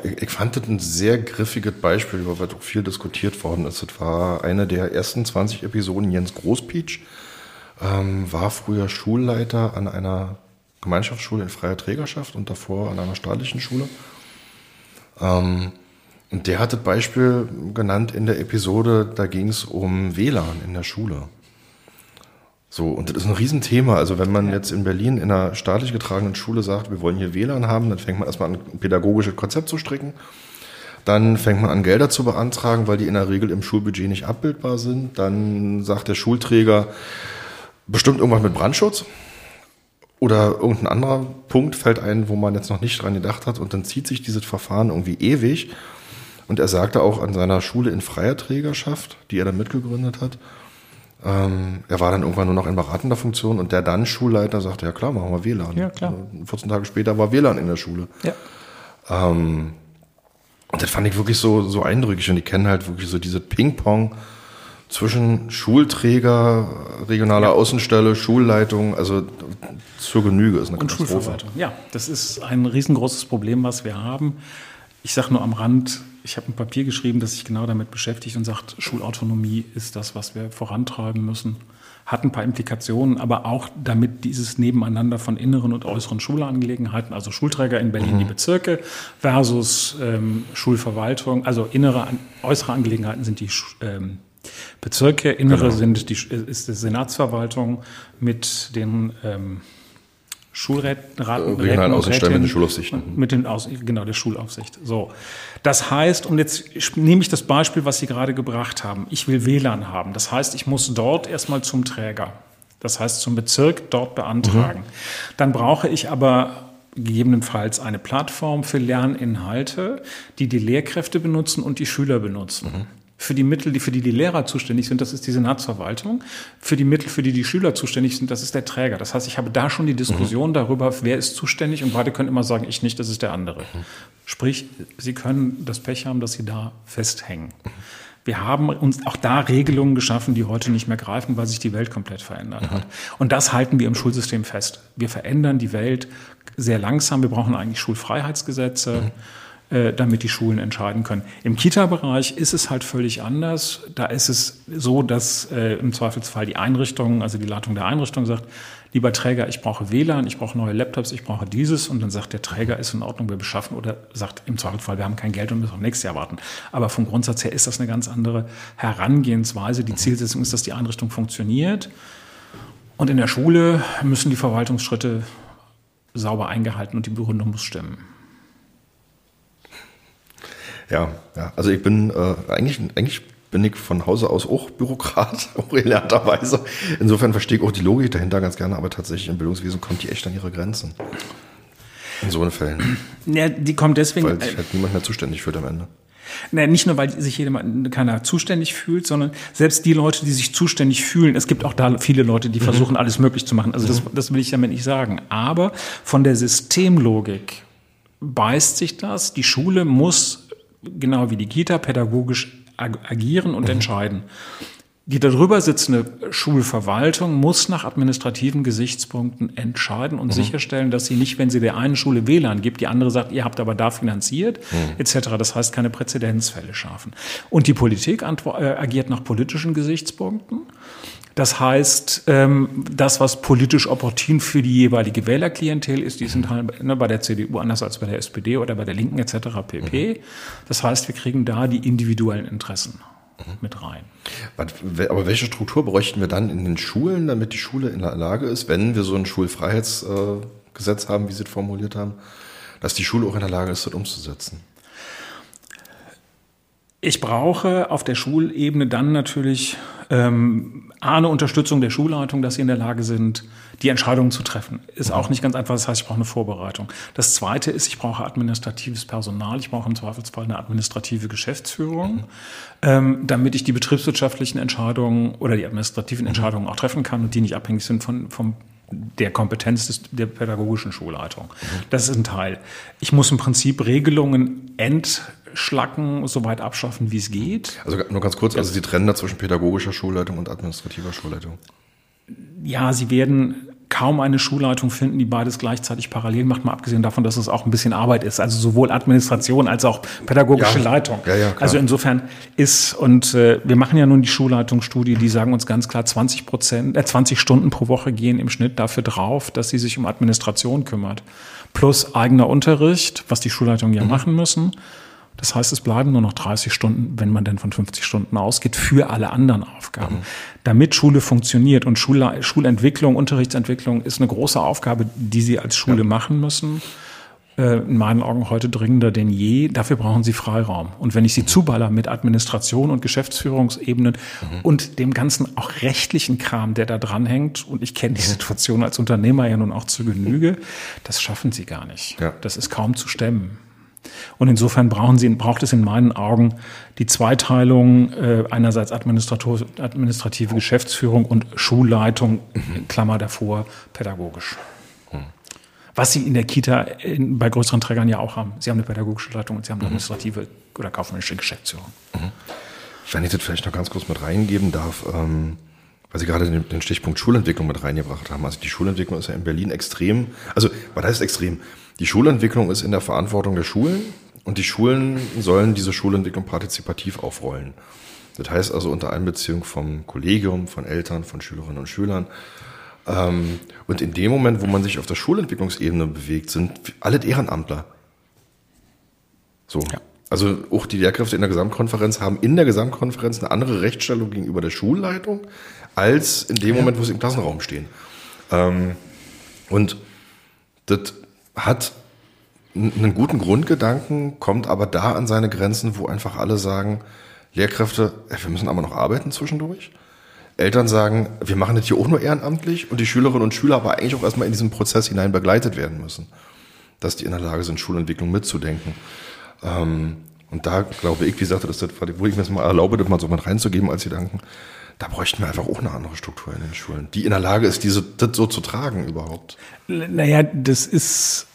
Ich, fand das ein sehr griffiges Beispiel, über was auch viel diskutiert worden ist. Das war eine der ersten 20 Episoden Jens Großpietsch, ähm, war früher Schulleiter an einer Gemeinschaftsschule in freier Trägerschaft und davor an einer staatlichen Schule. Ähm, und der hat das Beispiel genannt in der Episode, da ging es um WLAN in der Schule. So, und das ist ein Riesenthema. Also wenn man jetzt in Berlin in einer staatlich getragenen Schule sagt, wir wollen hier WLAN haben, dann fängt man erstmal an, ein pädagogisches Konzept zu stricken. Dann fängt man an, Gelder zu beantragen, weil die in der Regel im Schulbudget nicht abbildbar sind. Dann sagt der Schulträger bestimmt irgendwas mit Brandschutz. Oder irgendein anderer Punkt fällt ein, wo man jetzt noch nicht dran gedacht hat und dann zieht sich dieses Verfahren irgendwie ewig. Und er sagte auch an seiner Schule in freier Trägerschaft, die er dann mitgegründet hat, ähm, er war dann irgendwann nur noch in beratender Funktion und der dann Schulleiter sagte, ja klar, machen wir WLAN. Ja, klar. 14 Tage später war WLAN in der Schule. Ja. Ähm, und das fand ich wirklich so, so eindrücklich und ich kenne halt wirklich so diese Ping-Pong- zwischen Schulträger, regionaler ja. Außenstelle, Schulleitung, also zur Genüge ist eine Und Schulverwaltung. Ja, das ist ein riesengroßes Problem, was wir haben. Ich sage nur am Rand, ich habe ein Papier geschrieben, das sich genau damit beschäftigt und sagt, Schulautonomie ist das, was wir vorantreiben müssen. Hat ein paar Implikationen, aber auch damit dieses Nebeneinander von inneren und äußeren Schulangelegenheiten, also Schulträger in Berlin, mhm. die Bezirke, versus ähm, Schulverwaltung, also innere, äußere Angelegenheiten sind die ähm, Bezirke, innere genau. sind die, ist die Senatsverwaltung mit den ähm, Schulräten, Regionalen Außenstellen mit den Schulaufsichten. Mit den Aus, genau, der Schulaufsicht. So. Das heißt, und jetzt nehme ich das Beispiel, was Sie gerade gebracht haben. Ich will WLAN haben. Das heißt, ich muss dort erstmal zum Träger. Das heißt, zum Bezirk dort beantragen. Mhm. Dann brauche ich aber gegebenenfalls eine Plattform für Lerninhalte, die die Lehrkräfte benutzen und die Schüler benutzen. Mhm für die Mittel, die für die die Lehrer zuständig sind, das ist die Senatsverwaltung. Für die Mittel, für die die Schüler zuständig sind, das ist der Träger. Das heißt, ich habe da schon die Diskussion mhm. darüber, wer ist zuständig und beide können immer sagen, ich nicht, das ist der andere. Mhm. Sprich, sie können das Pech haben, dass sie da festhängen. Wir haben uns auch da Regelungen geschaffen, die heute nicht mehr greifen, weil sich die Welt komplett verändert mhm. hat. Und das halten wir im Schulsystem fest. Wir verändern die Welt sehr langsam. Wir brauchen eigentlich Schulfreiheitsgesetze. Äh, damit die Schulen entscheiden können. Im Kita-Bereich ist es halt völlig anders. Da ist es so, dass äh, im Zweifelsfall die Einrichtung, also die Leitung der Einrichtung sagt, lieber Träger, ich brauche WLAN, ich brauche neue Laptops, ich brauche dieses und dann sagt der Träger, ist in Ordnung, wir beschaffen oder sagt im Zweifelsfall, wir haben kein Geld und müssen auf nächstes Jahr warten. Aber vom Grundsatz her ist das eine ganz andere Herangehensweise. Die Zielsetzung ist, dass die Einrichtung funktioniert. Und in der Schule müssen die Verwaltungsschritte sauber eingehalten und die Begründung muss stimmen. Ja, ja. Also ich bin äh, eigentlich, eigentlich bin ich von Hause aus auch Bürokrat, [LAUGHS] auch gelernterweise. Insofern verstehe ich auch die Logik dahinter ganz gerne, aber tatsächlich im Bildungswesen kommt die echt an ihre Grenzen. In so Fällen. Ja, die kommt deswegen. Weil sich halt niemand mehr zuständig fühlt am Ende. Naja, nicht nur, weil sich jemand, keiner zuständig fühlt, sondern selbst die Leute, die sich zuständig fühlen, es gibt auch da viele Leute, die mhm. versuchen, alles möglich zu machen. Also das, das will ich damit nicht sagen. Aber von der Systemlogik beißt sich das. Die Schule muss, genau wie die Kita, pädagogisch agieren und mhm. entscheiden. Die darüber sitzende Schulverwaltung muss nach administrativen Gesichtspunkten entscheiden und mhm. sicherstellen, dass sie nicht, wenn sie der einen Schule WLAN gibt, die andere sagt, ihr habt aber da finanziert, mhm. etc. Das heißt, keine Präzedenzfälle schaffen. Und die Politik äh, agiert nach politischen Gesichtspunkten. Das heißt, ähm, das, was politisch opportun für die jeweilige Wählerklientel ist, die sind halt ne, bei der CDU anders als bei der SPD oder bei der Linken etc. pp. Mhm. Das heißt, wir kriegen da die individuellen Interessen mit rein. Aber welche Struktur bräuchten wir dann in den Schulen, damit die Schule in der Lage ist, wenn wir so ein Schulfreiheitsgesetz haben, wie Sie es formuliert haben, dass die Schule auch in der Lage ist, das umzusetzen? Ich brauche auf der Schulebene dann natürlich ähm, eine Unterstützung der Schulleitung, dass sie in der Lage sind, die Entscheidungen zu treffen. Ist auch nicht ganz einfach, das heißt, ich brauche eine Vorbereitung. Das Zweite ist, ich brauche administratives Personal, ich brauche im Zweifelsfall eine administrative Geschäftsführung, ähm, damit ich die betriebswirtschaftlichen Entscheidungen oder die administrativen. Entscheidungen auch treffen kann und die nicht abhängig sind von, vom der Kompetenz des, der pädagogischen Schulleitung. Das ist ein Teil. Ich muss im Prinzip Regelungen entschlacken, soweit abschaffen, wie es geht. Also nur ganz kurz, also Sie trennen da zwischen pädagogischer Schulleitung und administrativer Schulleitung ja, sie werden kaum eine Schulleitung finden, die beides gleichzeitig parallel macht, mal abgesehen davon, dass es auch ein bisschen Arbeit ist. Also sowohl Administration als auch pädagogische ja, Leitung. Ja, ja, also insofern ist, und äh, wir machen ja nun die Schulleitungsstudie, die sagen uns ganz klar, 20 Prozent, äh, 20 Stunden pro Woche gehen im Schnitt dafür drauf, dass sie sich um Administration kümmert. Plus eigener Unterricht, was die Schulleitungen ja mhm. machen müssen. Das heißt, es bleiben nur noch 30 Stunden, wenn man denn von 50 Stunden ausgeht, für alle anderen Aufgaben. Mhm. Damit Schule funktioniert und Schule, Schulentwicklung, Unterrichtsentwicklung ist eine große Aufgabe, die Sie als Schule ja. machen müssen. Äh, in meinen Augen heute dringender denn je. Dafür brauchen Sie Freiraum. Und wenn ich Sie mhm. zuballer mit Administration und Geschäftsführungsebenen mhm. und dem ganzen auch rechtlichen Kram, der da dranhängt, und ich kenne die mhm. Situation als Unternehmer ja nun auch zu Genüge, das schaffen Sie gar nicht. Ja. Das ist kaum zu stemmen. Und insofern brauchen Sie, braucht es in meinen Augen die Zweiteilung äh, einerseits administrative Geschäftsführung und Schulleitung, mhm. Klammer davor, pädagogisch. Mhm. Was Sie in der Kita in, bei größeren Trägern ja auch haben. Sie haben eine pädagogische Leitung und Sie haben eine mhm. administrative oder kaufmännische Geschäftsführung. Mhm. Wenn ich das vielleicht noch ganz kurz mit reingeben darf, ähm, weil Sie gerade den, den Stichpunkt Schulentwicklung mit reingebracht haben. Also die Schulentwicklung ist ja in Berlin extrem, also was heißt extrem? Die Schulentwicklung ist in der Verantwortung der Schulen und die Schulen sollen diese Schulentwicklung partizipativ aufrollen. Das heißt also unter Einbeziehung vom Kollegium, von Eltern, von Schülerinnen und Schülern. Ähm, und in dem Moment, wo man sich auf der Schulentwicklungsebene bewegt, sind alle Ehrenamtler. So. Ja. Also auch die Lehrkräfte in der Gesamtkonferenz haben in der Gesamtkonferenz eine andere Rechtsstellung gegenüber der Schulleitung, als in dem. Moment, wo sie im Klassenraum stehen. Ähm, und das hat einen guten Grundgedanken, kommt aber da an seine Grenzen, wo einfach alle sagen, Lehrkräfte, wir müssen aber noch arbeiten zwischendurch. Eltern sagen, wir machen das hier auch nur ehrenamtlich und die Schülerinnen und Schüler aber eigentlich auch erstmal in diesen Prozess hinein begleitet werden müssen, dass die in der Lage sind, Schulentwicklung mitzudenken. Ähm, und da glaube ich, wie gesagt, das, wo ich mir das mal erlaube, das mal so mit reinzugeben als Gedanken, da bräuchten wir einfach auch eine andere Struktur in den Schulen, die in der Lage ist, diese, das so zu tragen überhaupt. Naja, das ist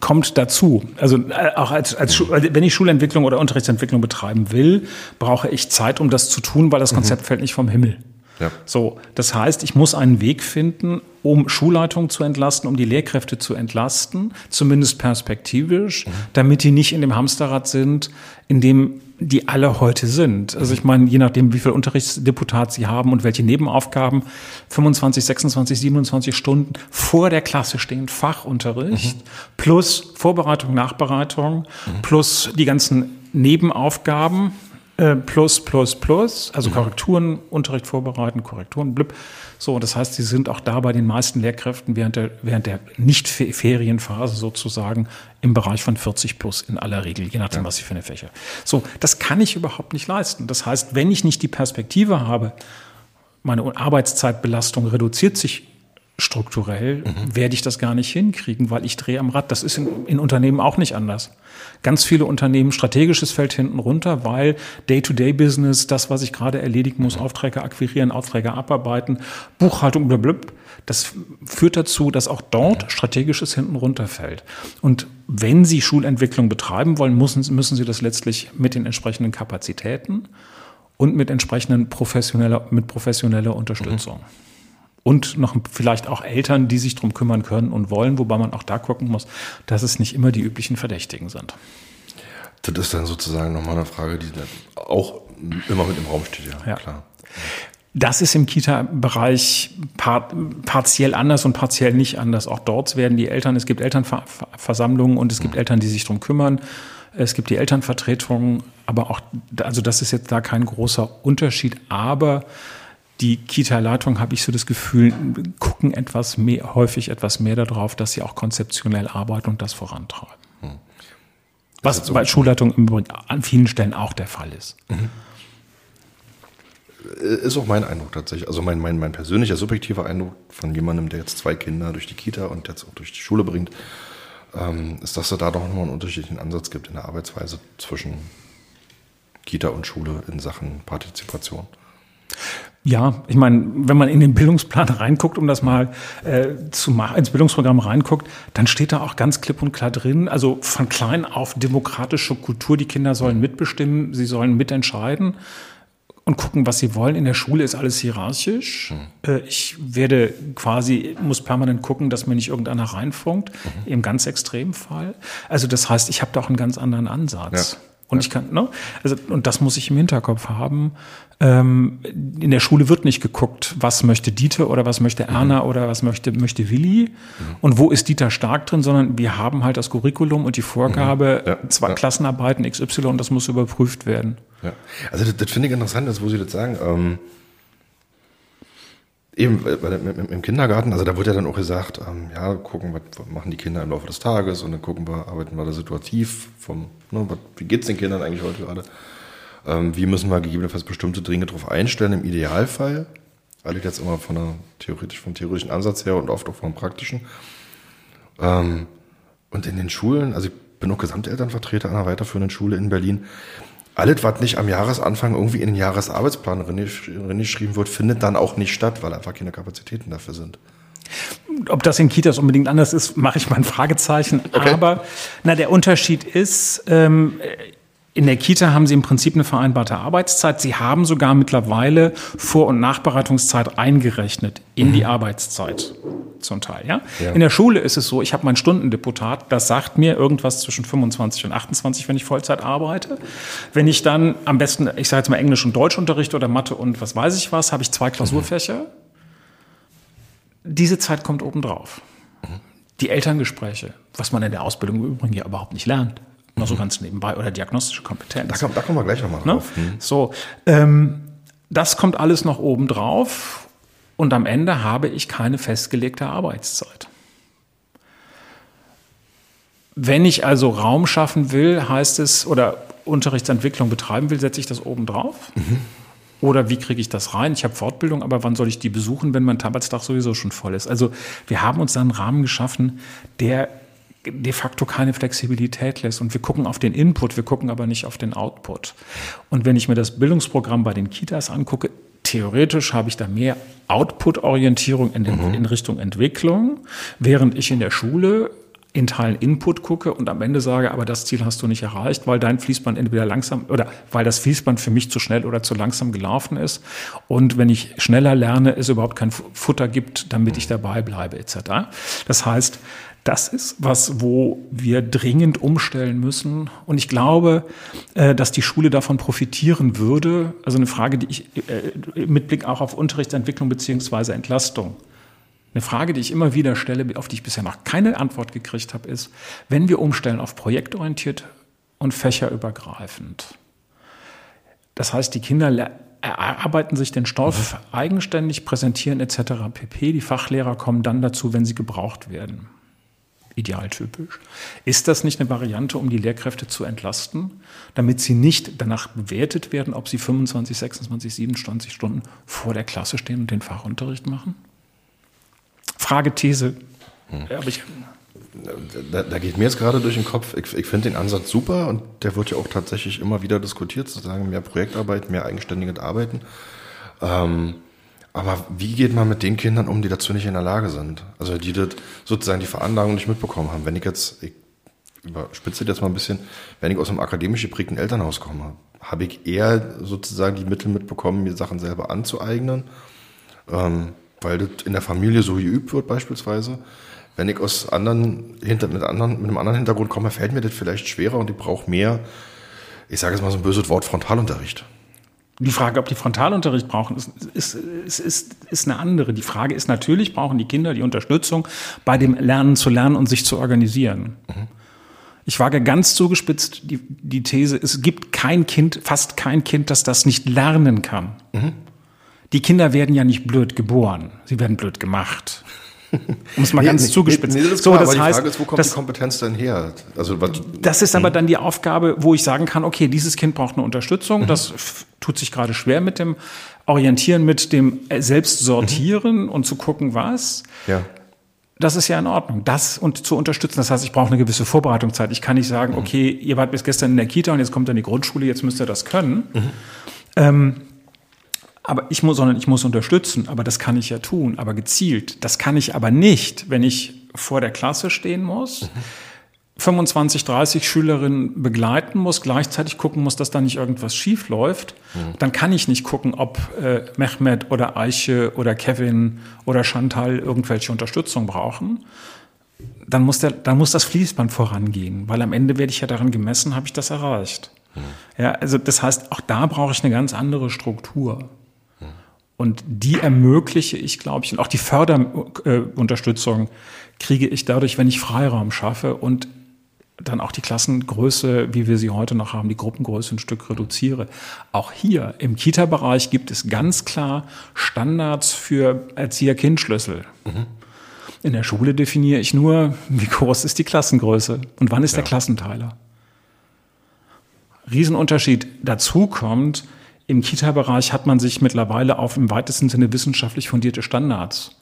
kommt dazu. Also äh, auch als, als Schu wenn ich Schulentwicklung oder Unterrichtsentwicklung betreiben will, brauche ich Zeit, um das zu tun, weil das Konzept mhm. fällt nicht vom Himmel. Ja. So, das heißt, ich muss einen Weg finden, um Schulleitungen zu entlasten, um die Lehrkräfte zu entlasten, zumindest perspektivisch, mhm. damit die nicht in dem Hamsterrad sind, in dem die alle heute sind. Also ich meine, je nachdem, wie viel Unterrichtsdeputat sie haben und welche Nebenaufgaben, 25, 26, 27 Stunden vor der Klasse stehen Fachunterricht, mhm. plus Vorbereitung, Nachbereitung, mhm. plus die ganzen Nebenaufgaben, äh, plus, plus, plus, also mhm. Korrekturen, Unterricht vorbereiten, Korrekturen, blub. So, das heißt, sie sind auch da bei den meisten Lehrkräften während der, während der Nicht-Ferienphase sozusagen im Bereich von 40 plus in aller Regel, je nachdem, ja. was sie für eine Fächer. So, das kann ich überhaupt nicht leisten. Das heißt, wenn ich nicht die Perspektive habe, meine Arbeitszeitbelastung reduziert sich strukturell mhm. werde ich das gar nicht hinkriegen, weil ich drehe am Rad. Das ist in, in, Unternehmen auch nicht anders. Ganz viele Unternehmen, strategisches fällt hinten runter, weil Day-to-Day-Business, das, was ich gerade erledigen muss, mhm. Aufträge akquirieren, Aufträge abarbeiten, Buchhaltung, blablabla, das führt dazu, dass auch dort strategisches hinten runterfällt. Und wenn Sie Schulentwicklung betreiben wollen, müssen, müssen Sie das letztlich mit den entsprechenden Kapazitäten und mit entsprechenden professioneller, mit professioneller Unterstützung. Mhm und noch vielleicht auch Eltern, die sich darum kümmern können und wollen, wobei man auch da gucken muss, dass es nicht immer die üblichen Verdächtigen sind. Das ist dann sozusagen nochmal eine Frage, die auch immer mit im Raum steht, ja, ja. klar. Das ist im Kita-Bereich part, partiell anders und partiell nicht anders. Auch dort werden die Eltern, es gibt Elternversammlungen und es gibt Eltern, die sich darum kümmern. Es gibt die Elternvertretungen, aber auch, also das ist jetzt da kein großer Unterschied. Aber die Kita-Leitung, habe ich so das Gefühl, gucken etwas mehr, häufig etwas mehr darauf, dass sie auch konzeptionell arbeiten und das vorantreiben. Hm. Was so bei Schulleitung im Übrigen an vielen Stellen auch der Fall ist. Mhm. Ist auch mein Eindruck tatsächlich. Also mein, mein, mein persönlicher, subjektiver Eindruck von jemandem, der jetzt zwei Kinder durch die Kita und jetzt auch durch die Schule bringt, ähm, ist, dass es da doch nochmal einen unterschiedlichen Ansatz gibt in der Arbeitsweise zwischen Kita und Schule in Sachen Partizipation. Ja, ich meine, wenn man in den Bildungsplan [LAUGHS] reinguckt, um das mal äh, zu machen, ins Bildungsprogramm reinguckt, dann steht da auch ganz klipp und klar drin, also von klein auf demokratische Kultur, die Kinder sollen mitbestimmen, sie sollen mitentscheiden und gucken, was sie wollen. In der Schule ist alles hierarchisch. Mhm. Äh, ich werde quasi, muss permanent gucken, dass mir nicht irgendeiner reinfunkt, mhm. im ganz extremen Fall. Also das heißt, ich habe da auch einen ganz anderen Ansatz. Ja. Und ich kann, ne? Also, und das muss ich im Hinterkopf haben. Ähm, in der Schule wird nicht geguckt, was möchte Dieter oder was möchte Erna mhm. oder was möchte, möchte Willi mhm. und wo ist Dieter stark drin, sondern wir haben halt das Curriculum und die Vorgabe, mhm. ja, zwei ja. Klassenarbeiten XY und das muss überprüft werden. Ja. Also das, das finde ich interessant, das, wo Sie das sagen. Ähm Eben im Kindergarten, also da wird ja dann auch gesagt, ähm, ja, gucken, was machen die Kinder im Laufe des Tages und dann gucken wir, arbeiten wir da situativ vom, ne, wie geht's den Kindern eigentlich heute gerade? Ähm, wie müssen wir gegebenenfalls bestimmte Dinge darauf einstellen im Idealfall? Alle jetzt immer von der theoretisch, vom theoretischen Ansatz her und oft auch vom praktischen. Ähm, und in den Schulen, also ich bin auch Gesamtelternvertreter einer weiterführenden Schule in Berlin, alles, was nicht am Jahresanfang irgendwie in den Jahresarbeitsplan geschrieben wird, findet dann auch nicht statt, weil einfach keine Kapazitäten dafür sind. Ob das in Kitas unbedingt anders ist, mache ich mal ein Fragezeichen. Okay. Aber na, der Unterschied ist, ähm, in der Kita haben Sie im Prinzip eine vereinbarte Arbeitszeit. Sie haben sogar mittlerweile Vor- und Nachbereitungszeit eingerechnet in mhm. die Arbeitszeit zum Teil. Ja? ja? In der Schule ist es so, ich habe mein Stundendeputat, das sagt mir irgendwas zwischen 25 und 28, wenn ich Vollzeit arbeite. Wenn ich dann am besten, ich sage jetzt mal Englisch und Deutsch unterrichte oder Mathe und was weiß ich was, habe ich zwei Klausurfächer. Mhm. Diese Zeit kommt obendrauf. Mhm. Die Elterngespräche, was man in der Ausbildung im Übrigen ja überhaupt nicht lernt. Nur so ganz nebenbei oder diagnostische Kompetenz. Da, da kommen wir gleich nochmal ne? drauf. Ne? So, ähm, das kommt alles noch oben drauf und am Ende habe ich keine festgelegte Arbeitszeit. Wenn ich also Raum schaffen will, heißt es, oder Unterrichtsentwicklung betreiben will, setze ich das oben drauf. Mhm. Oder wie kriege ich das rein? Ich habe Fortbildung, aber wann soll ich die besuchen, wenn mein Arbeitstag sowieso schon voll ist? Also wir haben uns da einen Rahmen geschaffen, der de facto keine Flexibilität lässt. Und wir gucken auf den Input, wir gucken aber nicht auf den Output. Und wenn ich mir das Bildungsprogramm bei den Kitas angucke, theoretisch habe ich da mehr Output-Orientierung in, mhm. in Richtung Entwicklung, während ich in der Schule in Teilen Input gucke und am Ende sage, aber das Ziel hast du nicht erreicht, weil dein Fließband entweder langsam oder weil das Fließband für mich zu schnell oder zu langsam gelaufen ist. Und wenn ich schneller lerne, es überhaupt kein Futter gibt, damit ich dabei bleibe, etc. Das heißt, das ist was, wo wir dringend umstellen müssen. Und ich glaube, äh, dass die Schule davon profitieren würde. Also eine Frage, die ich äh, mit Blick auch auf Unterrichtsentwicklung beziehungsweise Entlastung. Eine Frage, die ich immer wieder stelle, auf die ich bisher noch keine Antwort gekriegt habe, ist, wenn wir umstellen auf projektorientiert und fächerübergreifend. Das heißt, die Kinder erarbeiten sich den Stoff eigenständig, präsentieren etc. pp. Die Fachlehrer kommen dann dazu, wenn sie gebraucht werden idealtypisch. Ist das nicht eine Variante, um die Lehrkräfte zu entlasten, damit sie nicht danach bewertet werden, ob sie 25, 26, 27 Stunden vor der Klasse stehen und den Fachunterricht machen? Frage, These. Hm. Ich, da, da, geht mir jetzt gerade durch den Kopf, ich, ich finde den Ansatz super und der wird ja auch tatsächlich immer wieder diskutiert, sozusagen mehr Projektarbeit, mehr eigenständiges Arbeiten. Ähm, aber wie geht man mit den Kindern um, die dazu nicht in der Lage sind? Also die das sozusagen die Veranlagung nicht mitbekommen haben. Wenn ich jetzt, ich überspitze jetzt mal ein bisschen, wenn ich aus einem akademisch geprägten Elternhaus komme, habe ich eher sozusagen die Mittel mitbekommen, mir Sachen selber anzueignen, ähm, weil das in der Familie so geübt wird beispielsweise. Wenn ich aus anderen, hinter, mit, anderen, mit einem anderen Hintergrund komme, fällt mir das vielleicht schwerer und ich brauche mehr, ich sage jetzt mal so ein böses Wort, Frontalunterricht. Die Frage, ob die Frontalunterricht brauchen, ist, ist, ist, ist, ist eine andere. Die Frage ist natürlich, brauchen die Kinder die Unterstützung bei dem Lernen zu lernen und sich zu organisieren. Mhm. Ich wage ganz zugespitzt die, die These, es gibt kein Kind, fast kein Kind, das das nicht lernen kann. Mhm. Die Kinder werden ja nicht blöd geboren, sie werden blöd gemacht. Um es mal nee, ganz nee, zugespitzt. Nee, das so, das heißt, Frage ist, wo kommt das, die Kompetenz denn her? Also, was, das ist aber hm? dann die Aufgabe, wo ich sagen kann, okay, dieses Kind braucht eine Unterstützung. Mhm. Das tut sich gerade schwer mit dem Orientieren, mit dem Selbstsortieren mhm. und zu gucken, was. Ja. Das ist ja in Ordnung. Das und zu unterstützen. Das heißt, ich brauche eine gewisse Vorbereitungszeit. Ich kann nicht sagen, mhm. okay, ihr wart bis gestern in der Kita und jetzt kommt dann die Grundschule, jetzt müsst ihr das können. Mhm. Ähm, aber ich muss, sondern ich muss unterstützen. Aber das kann ich ja tun, aber gezielt. Das kann ich aber nicht, wenn ich vor der Klasse stehen muss. Mhm 25, 30 Schülerinnen begleiten muss, gleichzeitig gucken muss, dass da nicht irgendwas schief läuft, mhm. dann kann ich nicht gucken, ob äh, Mehmet oder Eiche oder Kevin oder Chantal irgendwelche Unterstützung brauchen. Dann muss, der, dann muss das Fließband vorangehen, weil am Ende werde ich ja daran gemessen, habe ich das erreicht. Mhm. Ja, also das heißt, auch da brauche ich eine ganz andere Struktur. Und die ermögliche ich, glaube ich, und auch die Förderunterstützung kriege ich dadurch, wenn ich Freiraum schaffe und dann auch die Klassengröße, wie wir sie heute noch haben, die Gruppengröße ein Stück reduziere. Auch hier im Kita-Bereich gibt es ganz klar Standards für Erzieher-Kind-Schlüssel. Mhm. In der Schule definiere ich nur, wie groß ist die Klassengröße und wann ist ja. der Klassenteiler. Riesenunterschied. Dazu kommt, im Kita-Bereich hat man sich mittlerweile auf im weitesten Sinne wissenschaftlich fundierte Standards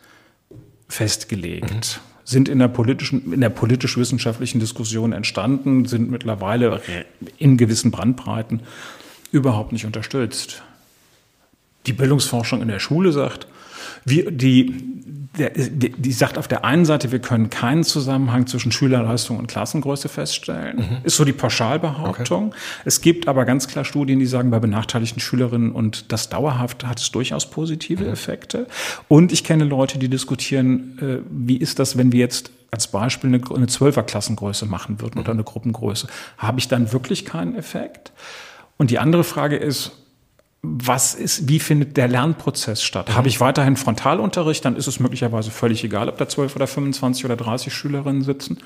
festgelegt. Mhm sind in der politischen, in der politisch-wissenschaftlichen Diskussion entstanden, sind mittlerweile in gewissen Brandbreiten überhaupt nicht unterstützt. Die Bildungsforschung in der Schule sagt, wir, die, der, die sagt auf der einen Seite, wir können keinen Zusammenhang zwischen Schülerleistung und Klassengröße feststellen. Mhm. Ist so die Pauschalbehauptung. Okay. Es gibt aber ganz klar Studien, die sagen, bei benachteiligten Schülerinnen und das dauerhaft hat es durchaus positive mhm. Effekte. Und ich kenne Leute, die diskutieren, äh, wie ist das, wenn wir jetzt als Beispiel eine, eine Zwölferklassengröße machen würden mhm. oder eine Gruppengröße. Habe ich dann wirklich keinen Effekt? Und die andere Frage ist, was ist, wie findet der Lernprozess statt? Mhm. Habe ich weiterhin Frontalunterricht, dann ist es möglicherweise völlig egal, ob da 12 oder 25 oder 30 Schülerinnen sitzen.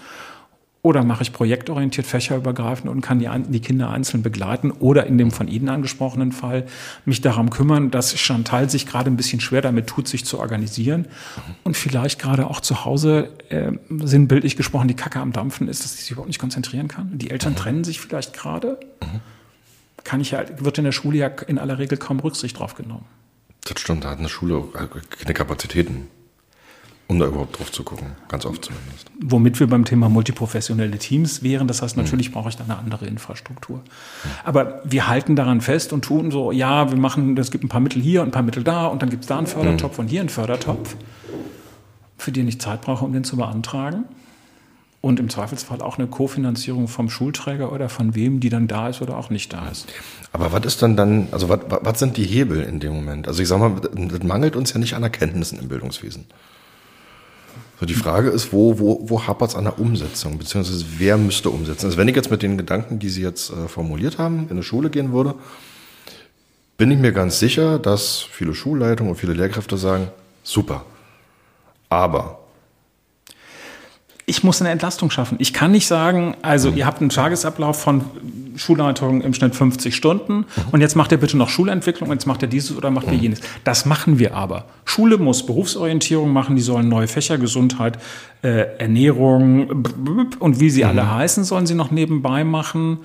Oder mache ich projektorientiert, fächerübergreifend und kann die, die, Kinder einzeln begleiten oder in dem von Ihnen angesprochenen Fall mich darum kümmern, dass Chantal sich gerade ein bisschen schwer damit tut, sich zu organisieren mhm. und vielleicht gerade auch zu Hause, äh, sinnbildlich gesprochen, die Kacke am Dampfen ist, dass sie sich überhaupt nicht konzentrieren kann. Die Eltern mhm. trennen sich vielleicht gerade. Mhm kann ich ja, wird in der Schule ja in aller Regel kaum Rücksicht drauf genommen. Das stimmt, da hat eine Schule keine Kapazitäten, um da überhaupt drauf zu gucken, ganz oft zumindest. Womit wir beim Thema multiprofessionelle Teams wären, das heißt, natürlich mhm. brauche ich da eine andere Infrastruktur. Mhm. Aber wir halten daran fest und tun so, ja, wir machen, es gibt ein paar Mittel hier und ein paar Mittel da und dann gibt es da einen Fördertopf mhm. und hier einen Fördertopf, für den ich Zeit brauche, um den zu beantragen und im Zweifelsfall auch eine Kofinanzierung vom Schulträger oder von wem, die dann da ist oder auch nicht da ist. Aber was ist dann dann, also was, sind die Hebel in dem Moment? Also ich sag mal, das mangelt uns ja nicht an Erkenntnissen im Bildungswesen. So die Frage ist, wo, wo, wo hapert es an der Umsetzung, beziehungsweise wer müsste umsetzen? Also wenn ich jetzt mit den Gedanken, die Sie jetzt äh, formuliert haben, in eine Schule gehen würde, bin ich mir ganz sicher, dass viele Schulleitungen und viele Lehrkräfte sagen, super. Aber ich muss eine Entlastung schaffen. Ich kann nicht sagen, also ihr habt einen Tagesablauf von Schulleitung im Schnitt 50 Stunden und jetzt macht ihr bitte noch Schulentwicklung, jetzt macht ihr dieses oder macht ihr jenes. Das machen wir aber. Schule muss Berufsorientierung machen, die sollen neue Fächer, Gesundheit, äh, Ernährung und wie sie alle heißen, sollen sie noch nebenbei machen.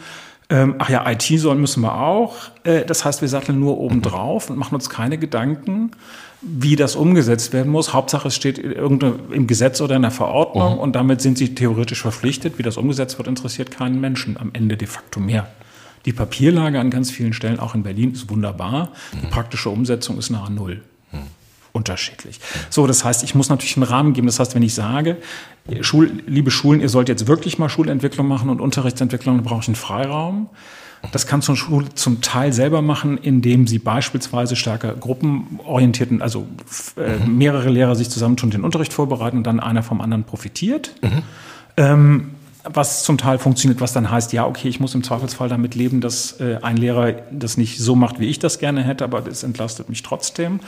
Ähm, ach ja, IT sollen müssen wir auch. Äh, das heißt, wir satteln nur oben drauf und machen uns keine Gedanken, wie das umgesetzt werden muss. Hauptsache, es steht im Gesetz oder in der Verordnung mhm. und damit sind sie theoretisch verpflichtet. Wie das umgesetzt wird, interessiert keinen Menschen am Ende de facto mehr. Die Papierlage an ganz vielen Stellen, auch in Berlin, ist wunderbar. Die mhm. praktische Umsetzung ist nahe Null. Unterschiedlich. So, das heißt, ich muss natürlich einen Rahmen geben. Das heißt, wenn ich sage, Schul, liebe Schulen, ihr sollt jetzt wirklich mal Schulentwicklung machen und Unterrichtsentwicklung, dann brauche ich einen Freiraum. Das kann so eine Schule zum Teil selber machen, indem sie beispielsweise stärker gruppenorientierten, also äh, mhm. mehrere Lehrer sich zusammentun, den Unterricht vorbereiten und dann einer vom anderen profitiert. Mhm. Ähm, was zum Teil funktioniert, was dann heißt, ja, okay, ich muss im Zweifelsfall damit leben, dass äh, ein Lehrer das nicht so macht, wie ich das gerne hätte, aber es entlastet mich trotzdem.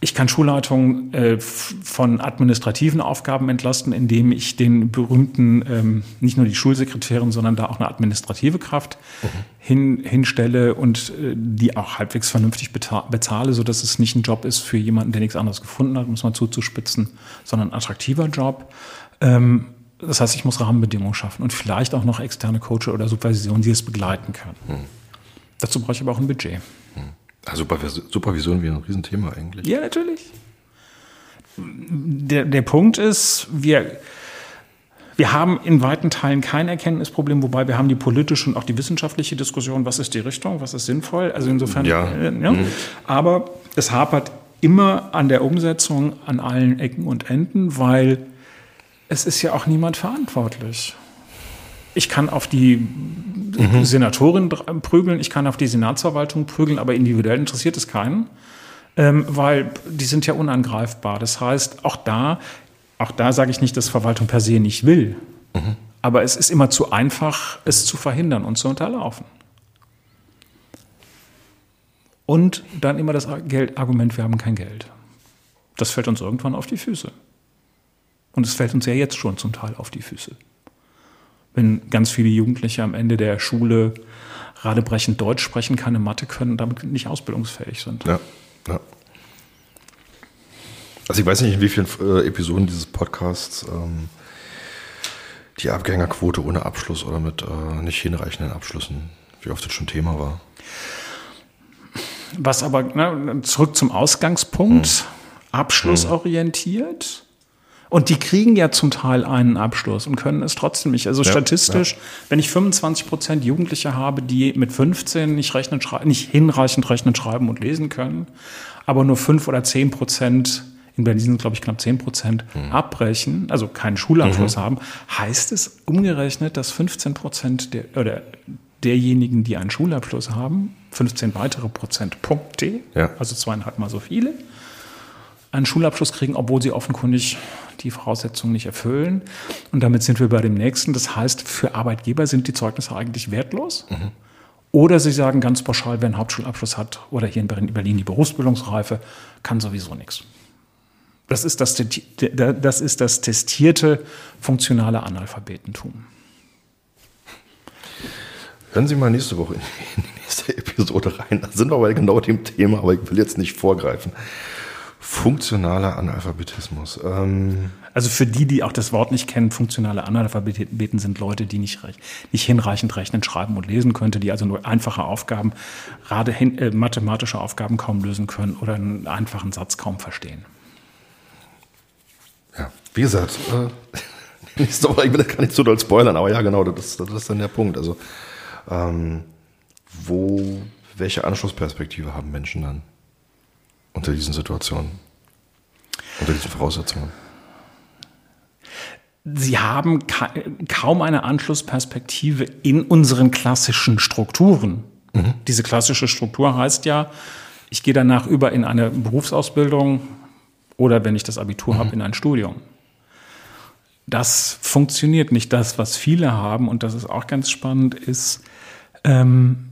Ich kann Schulleitungen äh, von administrativen Aufgaben entlasten, indem ich den berühmten, ähm, nicht nur die Schulsekretärin, sondern da auch eine administrative Kraft mhm. hin, hinstelle und äh, die auch halbwegs vernünftig bezahle, so dass es nicht ein Job ist für jemanden, der nichts anderes gefunden hat, muss man zuzuspitzen, sondern ein attraktiver Job. Ähm, das heißt, ich muss Rahmenbedingungen schaffen und vielleicht auch noch externe Coaches oder Supervision, die es begleiten können. Mhm. Dazu brauche ich aber auch ein Budget. Also Supervision wäre ein Riesenthema eigentlich. Ja, natürlich. Der, der Punkt ist, wir, wir haben in weiten Teilen kein Erkenntnisproblem, wobei wir haben die politische und auch die wissenschaftliche Diskussion, was ist die Richtung, was ist sinnvoll. Also insofern, ja. Äh, ja. Mhm. aber es hapert immer an der Umsetzung an allen Ecken und Enden, weil es ist ja auch niemand verantwortlich. Ich kann auf die mhm. Senatorin prügeln, ich kann auf die Senatsverwaltung prügeln, aber individuell interessiert es keinen, ähm, weil die sind ja unangreifbar. Das heißt, auch da, auch da sage ich nicht, dass Verwaltung per se nicht will, mhm. aber es ist immer zu einfach, es zu verhindern und zu unterlaufen. Und dann immer das Geldargument, wir haben kein Geld. Das fällt uns irgendwann auf die Füße. Und es fällt uns ja jetzt schon zum Teil auf die Füße wenn ganz viele Jugendliche am Ende der Schule radebrechend Deutsch sprechen, keine Mathe können und damit nicht ausbildungsfähig sind. Ja, ja. Also ich weiß nicht, in wie vielen äh, Episoden dieses Podcasts ähm, die Abgängerquote ohne Abschluss oder mit äh, nicht hinreichenden Abschlüssen, wie oft das schon Thema war. Was aber, ne, zurück zum Ausgangspunkt, hm. abschlussorientiert. Und die kriegen ja zum Teil einen Abschluss und können es trotzdem nicht. Also ja, statistisch, ja. wenn ich 25 Prozent Jugendliche habe, die mit 15 nicht, rechnen, nicht hinreichend rechnen, schreiben und lesen können, aber nur 5 oder 10 Prozent, in Berlin sind glaube ich knapp 10 Prozent, mhm. abbrechen, also keinen Schulabschluss mhm. haben, heißt es umgerechnet, dass 15 Prozent der, oder derjenigen, die einen Schulabschluss haben, 15 weitere Prozentpunkte, ja. also zweieinhalb Mal so viele, einen Schulabschluss kriegen, obwohl sie offenkundig die Voraussetzungen nicht erfüllen. Und damit sind wir bei dem nächsten. Das heißt, für Arbeitgeber sind die Zeugnisse eigentlich wertlos. Mhm. Oder sie sagen ganz pauschal, wer einen Hauptschulabschluss hat oder hier in Berlin die Berufsbildungsreife, kann sowieso nichts. Das ist das, das ist das testierte funktionale Analphabetentum. Hören Sie mal nächste Woche in die nächste Episode rein. Da sind wir bei genau dem Thema, aber ich will jetzt nicht vorgreifen. Funktionaler Analphabetismus. Ähm also für die, die auch das Wort nicht kennen, funktionale Analphabeten sind Leute, die nicht, nicht hinreichend rechnen, schreiben und lesen können, die also nur einfache Aufgaben, gerade äh, mathematische Aufgaben kaum lösen können oder einen einfachen Satz kaum verstehen. Ja, wie gesagt, äh, [LAUGHS] ich will das gar nicht so doll spoilern, aber ja, genau, das, das ist dann der Punkt. Also, ähm, wo, welche Anschlussperspektive haben Menschen dann? Unter diesen Situationen, unter diesen Voraussetzungen? Sie haben ka kaum eine Anschlussperspektive in unseren klassischen Strukturen. Mhm. Diese klassische Struktur heißt ja, ich gehe danach über in eine Berufsausbildung oder wenn ich das Abitur mhm. habe, in ein Studium. Das funktioniert nicht. Das, was viele haben, und das ist auch ganz spannend, ist, ähm,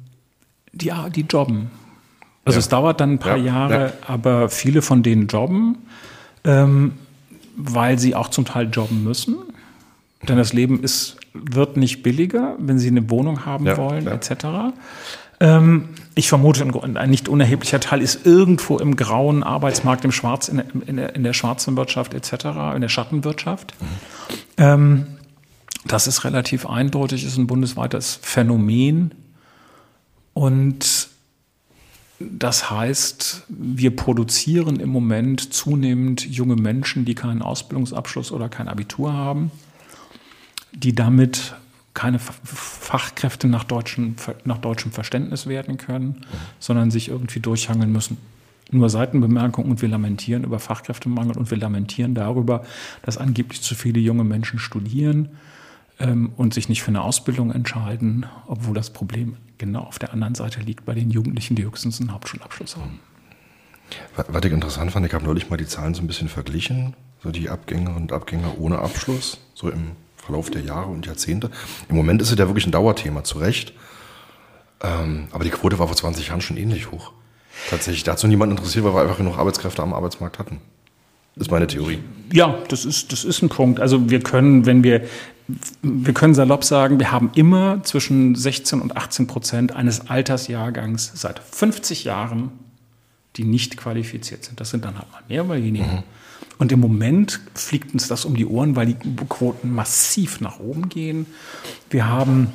die, die jobben. Also ja. es dauert dann ein paar ja, Jahre, ja. aber viele von denen jobben, ähm, weil sie auch zum Teil jobben müssen. Denn das Leben ist, wird nicht billiger, wenn sie eine Wohnung haben wollen, etc. Ähm, ich vermute, ein nicht unerheblicher Teil ist irgendwo im grauen Arbeitsmarkt, im Schwarz, in, in, der, in der schwarzen Wirtschaft etc., in der Schattenwirtschaft. Mhm. Ähm, das ist relativ eindeutig, ist ein bundesweites Phänomen Und das heißt, wir produzieren im Moment zunehmend junge Menschen, die keinen Ausbildungsabschluss oder kein Abitur haben, die damit keine Fachkräfte nach, deutschen, nach deutschem Verständnis werden können, sondern sich irgendwie durchhangeln müssen. Nur Seitenbemerkung und wir lamentieren über Fachkräftemangel und wir lamentieren darüber, dass angeblich zu viele junge Menschen studieren ähm, und sich nicht für eine Ausbildung entscheiden, obwohl das Problem genau auf der anderen Seite liegt bei den Jugendlichen, die höchstens einen Hauptschulabschluss haben. Was ich interessant fand, ich habe neulich mal die Zahlen so ein bisschen verglichen, so die Abgänger und Abgänger ohne Abschluss, so im Verlauf der Jahre und Jahrzehnte. Im Moment ist es ja wirklich ein Dauerthema, zu Recht. Ähm, aber die Quote war vor 20 Jahren schon ähnlich hoch. Tatsächlich dazu niemand interessiert, weil wir einfach genug Arbeitskräfte am Arbeitsmarkt hatten. Das ist meine Theorie. Ja, das ist, das ist ein Punkt. Also wir können, wenn wir, wir können salopp sagen, wir haben immer zwischen 16 und 18 Prozent eines Altersjahrgangs seit 50 Jahren, die nicht qualifiziert sind. Das sind dann halt mal mehr oder weniger. Mhm. Und im Moment fliegt uns das um die Ohren, weil die Quoten massiv nach oben gehen. Wir haben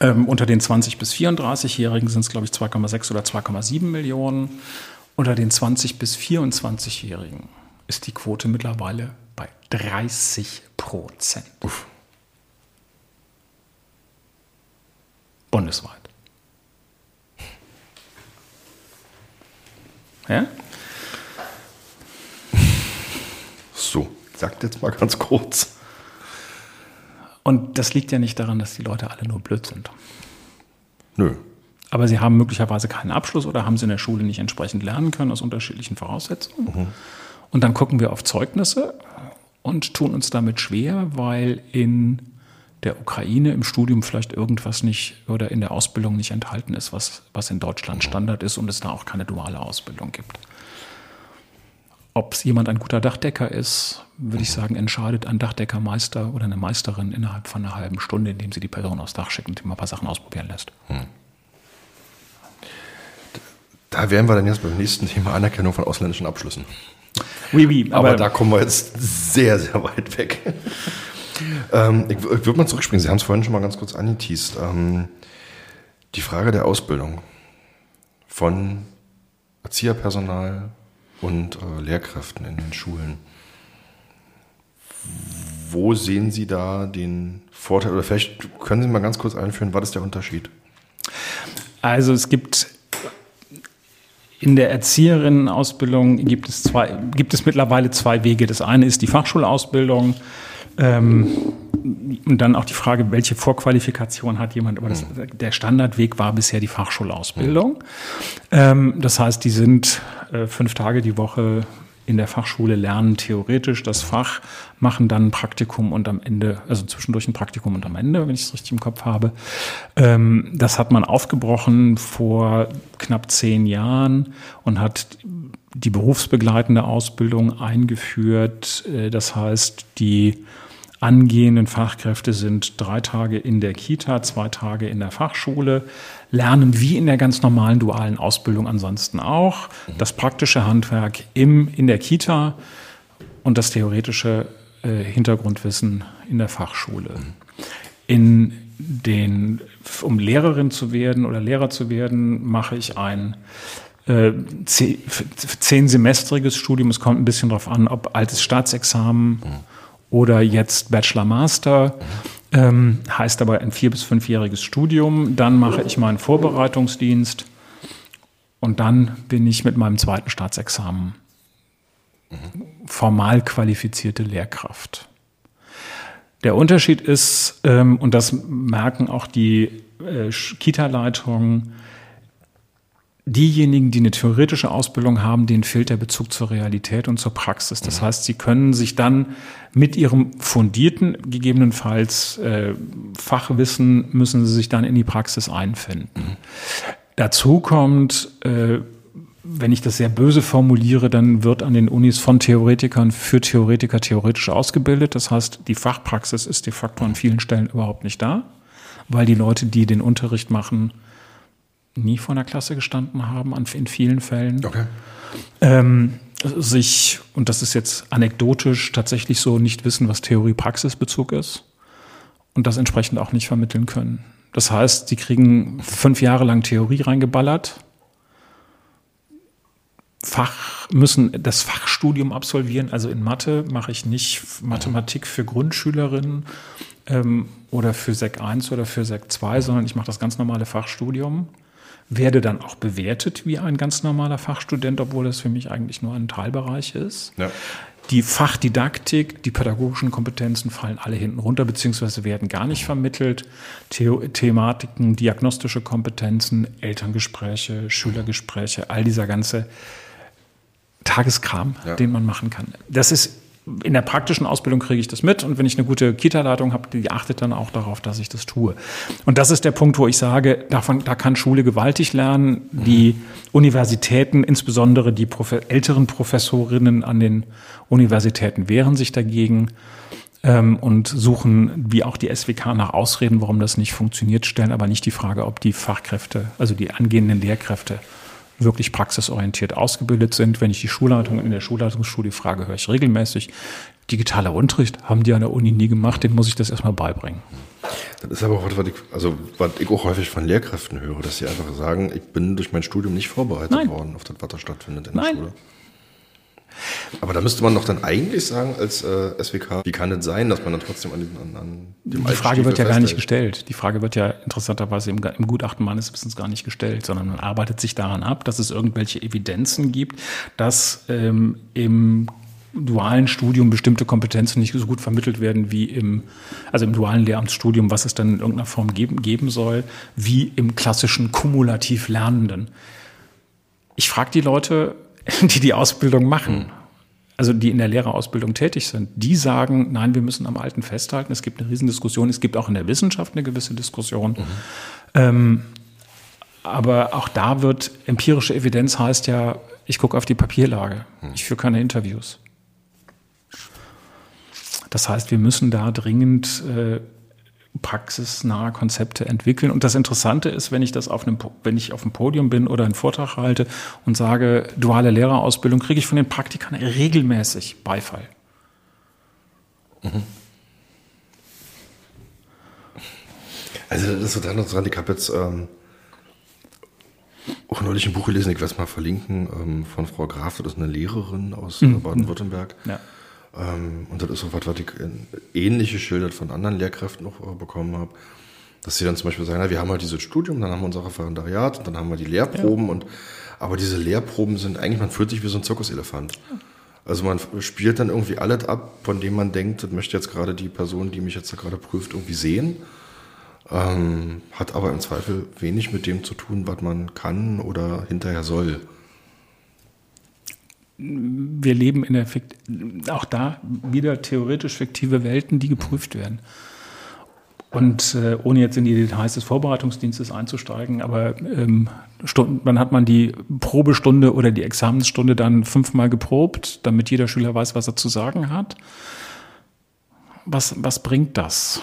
ähm, unter den 20- bis 34-Jährigen sind es, glaube ich, 2,6 oder 2,7 Millionen. Unter den 20- bis 24-Jährigen ist die Quote mittlerweile bei 30 Prozent. Uff. Bundesweit. Ja? So, sagt jetzt mal ganz kurz. Und das liegt ja nicht daran, dass die Leute alle nur blöd sind. Nö. Aber sie haben möglicherweise keinen Abschluss oder haben sie in der Schule nicht entsprechend lernen können aus unterschiedlichen Voraussetzungen. Mhm. Und dann gucken wir auf Zeugnisse und tun uns damit schwer, weil in der Ukraine im Studium vielleicht irgendwas nicht oder in der Ausbildung nicht enthalten ist, was, was in Deutschland. Standard ist und es da auch keine duale Ausbildung gibt. Ob es jemand ein guter Dachdecker ist, würde ich sagen, entscheidet ein Dachdeckermeister oder eine Meisterin innerhalb von einer halben Stunde, indem sie die Person aufs Dach schickt und ihm ein paar Sachen ausprobieren lässt. Hm. Da wären wir dann jetzt beim nächsten Thema Anerkennung von ausländischen Abschlüssen. Oui, oui, aber, aber da kommen wir jetzt sehr, sehr weit weg. Ähm, ich, ich würde mal zurückspringen. Sie haben es vorhin schon mal ganz kurz angeteased. Ähm, die Frage der Ausbildung von Erzieherpersonal, und äh, Lehrkräften in den Schulen. Wo sehen Sie da den Vorteil? Oder vielleicht können Sie mal ganz kurz einführen, was ist der Unterschied? Also es gibt in der Erzieherinnenausbildung gibt es, zwei, gibt es mittlerweile zwei Wege. Das eine ist die Fachschulausbildung. Ähm, und dann auch die Frage, welche Vorqualifikation hat jemand. Aber das, der Standardweg war bisher die Fachschulausbildung. Ähm, das heißt, die sind äh, fünf Tage die Woche in der Fachschule lernen theoretisch das Fach, machen dann ein Praktikum und am Ende, also zwischendurch ein Praktikum und am Ende, wenn ich es richtig im Kopf habe. Ähm, das hat man aufgebrochen vor knapp zehn Jahren und hat die berufsbegleitende Ausbildung eingeführt. Äh, das heißt, die angehenden Fachkräfte sind drei Tage in der Kita, zwei Tage in der Fachschule, lernen wie in der ganz normalen dualen Ausbildung ansonsten auch das praktische Handwerk im, in der Kita und das theoretische äh, Hintergrundwissen in der Fachschule. In den, um Lehrerin zu werden oder Lehrer zu werden, mache ich ein äh, zehnsemestriges Studium. Es kommt ein bisschen darauf an, ob altes Staatsexamen mhm oder jetzt Bachelor Master. Ähm, heißt aber ein vier- bis fünfjähriges Studium. Dann mache ich meinen Vorbereitungsdienst und dann bin ich mit meinem zweiten Staatsexamen formal qualifizierte Lehrkraft. Der Unterschied ist, ähm, und das merken auch die äh, Kita-Leitungen, diejenigen, die eine theoretische Ausbildung haben, denen fehlt der Bezug zur Realität und zur Praxis. Das mhm. heißt, sie können sich dann mit ihrem fundierten, gegebenenfalls äh, Fachwissen, müssen sie sich dann in die Praxis einfinden. Mhm. Dazu kommt, äh, wenn ich das sehr böse formuliere, dann wird an den Unis von Theoretikern für Theoretiker theoretisch ausgebildet. Das heißt, die Fachpraxis ist de facto an vielen Stellen überhaupt nicht da, weil die Leute, die den Unterricht machen, nie vor einer Klasse gestanden haben, in vielen Fällen. Okay. Ähm, sich, und das ist jetzt anekdotisch tatsächlich so, nicht wissen, was Theorie-Praxis-Bezug ist und das entsprechend auch nicht vermitteln können. Das heißt, die kriegen fünf Jahre lang Theorie reingeballert, Fach, müssen das Fachstudium absolvieren. Also in Mathe mache ich nicht Mathematik für Grundschülerinnen ähm, oder für Sek 1 oder für Sek 2, sondern ich mache das ganz normale Fachstudium. Werde dann auch bewertet wie ein ganz normaler Fachstudent, obwohl das für mich eigentlich nur ein Teilbereich ist. Ja. Die Fachdidaktik, die pädagogischen Kompetenzen fallen alle hinten runter, beziehungsweise werden gar nicht vermittelt. The Thematiken, diagnostische Kompetenzen, Elterngespräche, Schülergespräche, all dieser ganze Tageskram, ja. den man machen kann. Das ist in der praktischen Ausbildung kriege ich das mit und wenn ich eine gute Kita-Leitung habe, die achtet dann auch darauf, dass ich das tue. Und das ist der Punkt, wo ich sage, davon, da kann Schule gewaltig lernen. Die Universitäten, insbesondere die Profe älteren Professorinnen an den Universitäten wehren sich dagegen ähm, und suchen, wie auch die SWK, nach Ausreden, warum das nicht funktioniert, stellen aber nicht die Frage, ob die Fachkräfte, also die angehenden Lehrkräfte wirklich praxisorientiert ausgebildet sind. Wenn ich die Schulleitung in der Schulleitungsschule frage, höre ich regelmäßig, digitaler Unterricht haben die an der Uni nie gemacht, den muss ich das erstmal beibringen. Das ist aber auch was, ich, also, was ich auch häufig von Lehrkräften höre, dass sie einfach sagen, ich bin durch mein Studium nicht vorbereitet Nein. worden auf das, was da stattfindet in der Nein. Schule. Aber da müsste man doch dann eigentlich sagen als äh, SWK, wie kann es sein, dass man dann trotzdem an, an, an dem Die Frage wird ja gar nicht gestellt. Die Frage wird ja interessanterweise im, im Gutachten meines Wissens gar nicht gestellt, sondern man arbeitet sich daran ab, dass es irgendwelche Evidenzen gibt, dass ähm, im dualen Studium bestimmte Kompetenzen nicht so gut vermittelt werden wie im, also im dualen Lehramtsstudium, was es dann in irgendeiner Form geben, geben soll, wie im klassischen kumulativ Lernenden. Ich frage die Leute, [LAUGHS] die die Ausbildung machen, also die in der Lehrerausbildung tätig sind, die sagen, nein, wir müssen am Alten festhalten. Es gibt eine Riesendiskussion. Es gibt auch in der Wissenschaft eine gewisse Diskussion. Mhm. Ähm, aber auch da wird empirische Evidenz heißt ja, ich gucke auf die Papierlage. Mhm. Ich führe keine Interviews. Das heißt, wir müssen da dringend äh, praxisnahe Konzepte entwickeln. Und das Interessante ist, wenn ich das auf einem, wenn ich auf einem Podium bin oder einen Vortrag halte und sage, duale Lehrerausbildung, kriege ich von den Praktikern regelmäßig Beifall. Mhm. Also das ist total interessant. Ich habe jetzt ähm, auch neulich ein Buch gelesen, ich werde es mal verlinken, ähm, von Frau Graf, das ist eine Lehrerin aus mhm. Baden-Württemberg. Ja und das ist auch was, was ich ähnliche Schilder von anderen Lehrkräften noch äh, bekommen habe. Dass sie dann zum Beispiel sagen, na, wir haben halt dieses Studium, dann haben wir unser Referendariat und dann haben wir die Lehrproben ja. und aber diese Lehrproben sind eigentlich, man fühlt sich wie so ein Zirkuselefant. Ja. Also man spielt dann irgendwie alles ab, von dem man denkt, das möchte jetzt gerade die Person, die mich jetzt gerade prüft, irgendwie sehen. Ähm, hat aber im Zweifel wenig mit dem zu tun, was man kann oder hinterher soll wir leben in der, auch da wieder theoretisch fiktive Welten, die geprüft werden. Und äh, ohne jetzt in die Details des Vorbereitungsdienstes einzusteigen, aber ähm, Stunden, dann hat man die Probestunde oder die Examensstunde dann fünfmal geprobt, damit jeder Schüler weiß, was er zu sagen hat. Was, was bringt das?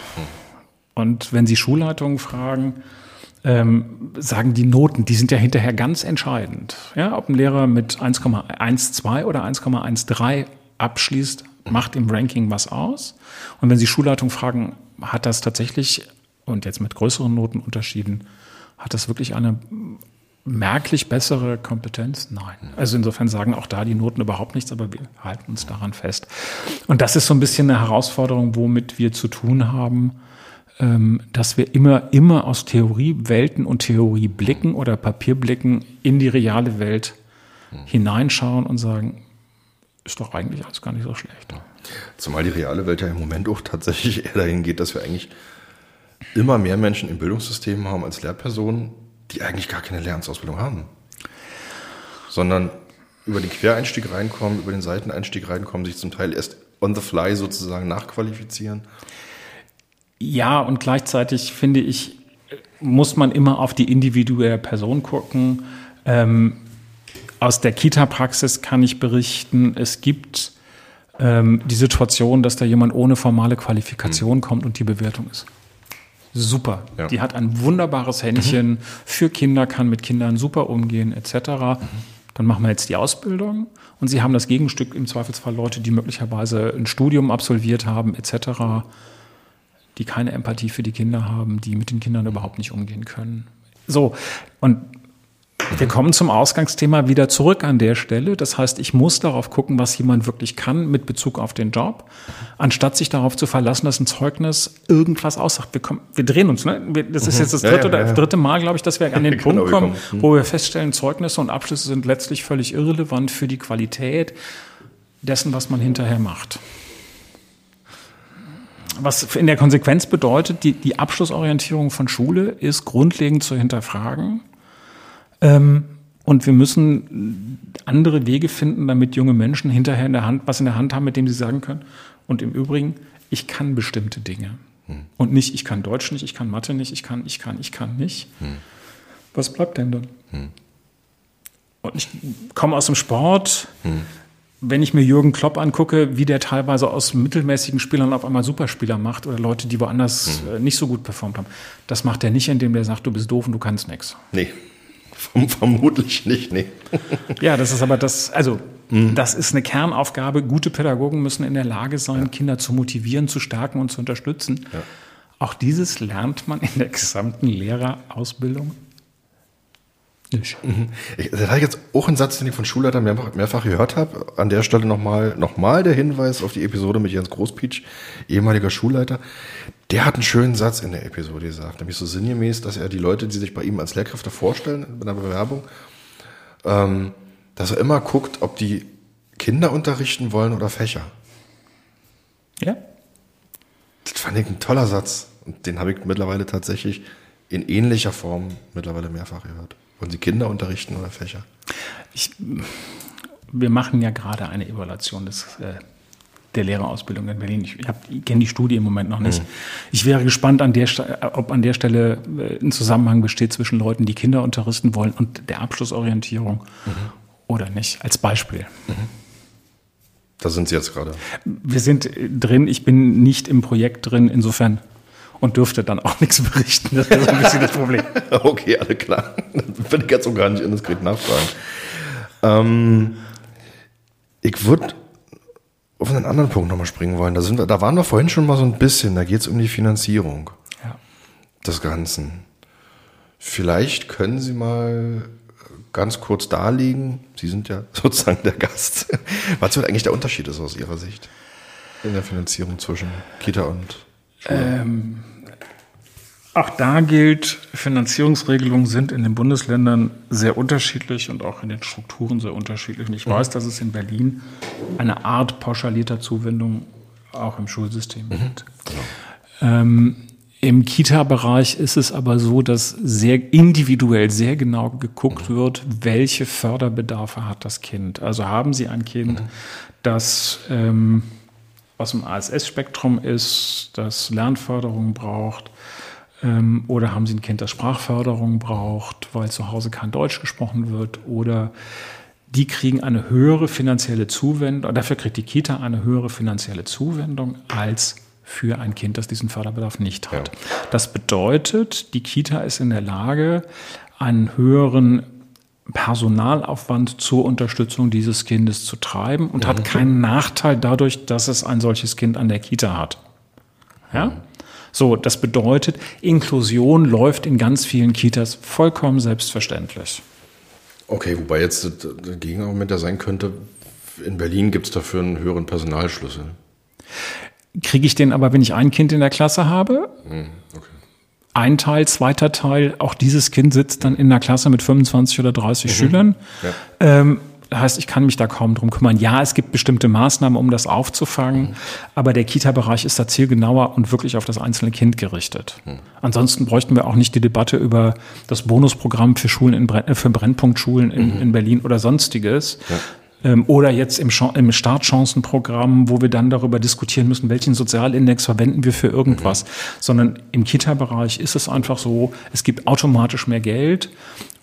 Und wenn Sie Schulleitungen fragen, ähm, sagen die Noten, die sind ja hinterher ganz entscheidend. Ja, ob ein Lehrer mit 1,12 oder 1,13 abschließt, macht im Ranking was aus. Und wenn Sie Schulleitung fragen, hat das tatsächlich, und jetzt mit größeren Notenunterschieden, hat das wirklich eine merklich bessere Kompetenz? Nein. Also insofern sagen auch da die Noten überhaupt nichts, aber wir halten uns daran fest. Und das ist so ein bisschen eine Herausforderung, womit wir zu tun haben dass wir immer, immer aus Theoriewelten und Theorieblicken oder Papierblicken in die reale Welt hineinschauen und sagen, ist doch eigentlich alles gar nicht so schlecht. Zumal die reale Welt ja im Moment auch tatsächlich eher dahin geht, dass wir eigentlich immer mehr Menschen im Bildungssystem haben als Lehrpersonen, die eigentlich gar keine Lehramtsausbildung haben. Sondern über den Quereinstieg reinkommen, über den Seiteneinstieg reinkommen, sich zum Teil erst on the fly sozusagen nachqualifizieren. Ja, und gleichzeitig finde ich, muss man immer auf die individuelle Person gucken. Ähm, aus der Kita-Praxis kann ich berichten, es gibt ähm, die Situation, dass da jemand ohne formale Qualifikation mhm. kommt und die Bewertung ist super. Ja. Die hat ein wunderbares Händchen mhm. für Kinder, kann mit Kindern super umgehen, etc. Mhm. Dann machen wir jetzt die Ausbildung und sie haben das Gegenstück im Zweifelsfall Leute, die möglicherweise ein Studium absolviert haben, etc die keine Empathie für die Kinder haben, die mit den Kindern überhaupt nicht umgehen können. So, und wir kommen zum Ausgangsthema wieder zurück an der Stelle. Das heißt, ich muss darauf gucken, was jemand wirklich kann mit Bezug auf den Job, anstatt sich darauf zu verlassen, dass ein Zeugnis irgendwas aussagt. Wir, kommen, wir drehen uns. Ne? Das ist jetzt das dritte, ja, ja, ja. dritte Mal, glaube ich, dass wir an den [LAUGHS] genau, Punkt kommen, wo wir feststellen, Zeugnisse und Abschlüsse sind letztlich völlig irrelevant für die Qualität dessen, was man hinterher macht. Was in der Konsequenz bedeutet, die, die Abschlussorientierung von Schule ist grundlegend zu hinterfragen ähm, und wir müssen andere Wege finden, damit junge Menschen hinterher in der Hand, was in der Hand haben, mit dem sie sagen können. Und im Übrigen, ich kann bestimmte Dinge. Hm. Und nicht, ich kann Deutsch nicht, ich kann Mathe nicht, ich kann, ich kann, ich kann nicht. Hm. Was bleibt denn dann? Hm. Und ich komme aus dem Sport. Wenn ich mir Jürgen Klopp angucke, wie der teilweise aus mittelmäßigen Spielern auf einmal Superspieler macht oder Leute, die woanders hm. äh, nicht so gut performt haben, das macht er nicht, indem der sagt, du bist doof und du kannst nichts. Nee. Vermutlich nicht, nee. [LAUGHS] Ja, das ist aber das, also mhm. das ist eine Kernaufgabe. Gute Pädagogen müssen in der Lage sein, ja. Kinder zu motivieren, zu stärken und zu unterstützen. Ja. Auch dieses lernt man in der gesamten Lehrerausbildung nicht. Mhm. Ich, das hatte ich jetzt auch einen Satz, den ich von Schulleitern mehrfach, mehrfach gehört habe. An der Stelle nochmal noch mal der Hinweis auf die Episode mit Jens Großpietsch, ehemaliger Schulleiter. Der hat einen schönen Satz in der Episode gesagt, nämlich so sinngemäß, dass er die Leute, die sich bei ihm als Lehrkräfte vorstellen in einer Bewerbung, ähm, dass er immer guckt, ob die Kinder unterrichten wollen oder Fächer. Ja. Das fand ich ein toller Satz. Und den habe ich mittlerweile tatsächlich in ähnlicher Form mittlerweile mehrfach gehört. Wollen Sie Kinder unterrichten oder Fächer? Ich, wir machen ja gerade eine Evaluation des, äh, der Lehrerausbildung in Berlin. Ich, ich kenne die Studie im Moment noch nicht. Mhm. Ich wäre gespannt, an der, ob an der Stelle äh, ein Zusammenhang besteht zwischen Leuten, die Kinder unterrichten wollen und der Abschlussorientierung mhm. oder nicht, als Beispiel. Mhm. Da sind Sie jetzt gerade. Wir sind drin. Ich bin nicht im Projekt drin. Insofern und dürfte dann auch [LAUGHS] nichts berichten. Das ist so ein bisschen das Problem. [LAUGHS] okay, alle klar. Das will ich jetzt auch gar nicht indiskret nachfragen. Ähm, ich würde auf einen anderen Punkt nochmal springen wollen. Da, sind wir, da waren wir vorhin schon mal so ein bisschen. Da geht es um die Finanzierung ja. des Ganzen. Vielleicht können Sie mal ganz kurz darlegen, Sie sind ja [LAUGHS] sozusagen der Gast, was eigentlich der Unterschied ist aus Ihrer Sicht in der Finanzierung zwischen Kita und ähm, auch da gilt, Finanzierungsregelungen sind in den Bundesländern sehr unterschiedlich und auch in den Strukturen sehr unterschiedlich. Und ich weiß, dass es in Berlin eine Art pauschalierter Zuwendung auch im Schulsystem mhm. gibt. Ähm, Im Kita-Bereich ist es aber so, dass sehr individuell, sehr genau geguckt mhm. wird, welche Förderbedarfe hat das Kind. Also haben Sie ein Kind, mhm. das ähm, aus dem ASS-Spektrum ist, das Lernförderung braucht, ähm, oder haben Sie ein Kind, das Sprachförderung braucht, weil zu Hause kein Deutsch gesprochen wird, oder die kriegen eine höhere finanzielle Zuwendung, dafür kriegt die Kita eine höhere finanzielle Zuwendung als für ein Kind, das diesen Förderbedarf nicht hat. Ja. Das bedeutet, die Kita ist in der Lage, einen höheren Personalaufwand zur Unterstützung dieses Kindes zu treiben und mhm. hat keinen Nachteil dadurch, dass es ein solches Kind an der Kita hat. Ja? So, das bedeutet, Inklusion läuft in ganz vielen Kitas vollkommen selbstverständlich. Okay, wobei jetzt das Gegenargument ja sein könnte, in Berlin gibt es dafür einen höheren Personalschlüssel. Kriege ich den aber, wenn ich ein Kind in der Klasse habe? Mhm, okay ein Teil, zweiter Teil, auch dieses Kind sitzt dann in einer Klasse mit 25 oder 30 mhm. Schülern. Ja. Ähm, das heißt, ich kann mich da kaum drum kümmern. Ja, es gibt bestimmte Maßnahmen, um das aufzufangen, mhm. aber der Kita-Bereich ist da zielgenauer und wirklich auf das einzelne Kind gerichtet. Mhm. Ansonsten bräuchten wir auch nicht die Debatte über das Bonusprogramm für Schulen in Brenn für Brennpunktschulen in, mhm. in Berlin oder sonstiges, ja. Ähm, oder jetzt im, im Startchancenprogramm, wo wir dann darüber diskutieren müssen, welchen Sozialindex verwenden wir für irgendwas. Mhm. Sondern im Kita-Bereich ist es einfach so, es gibt automatisch mehr Geld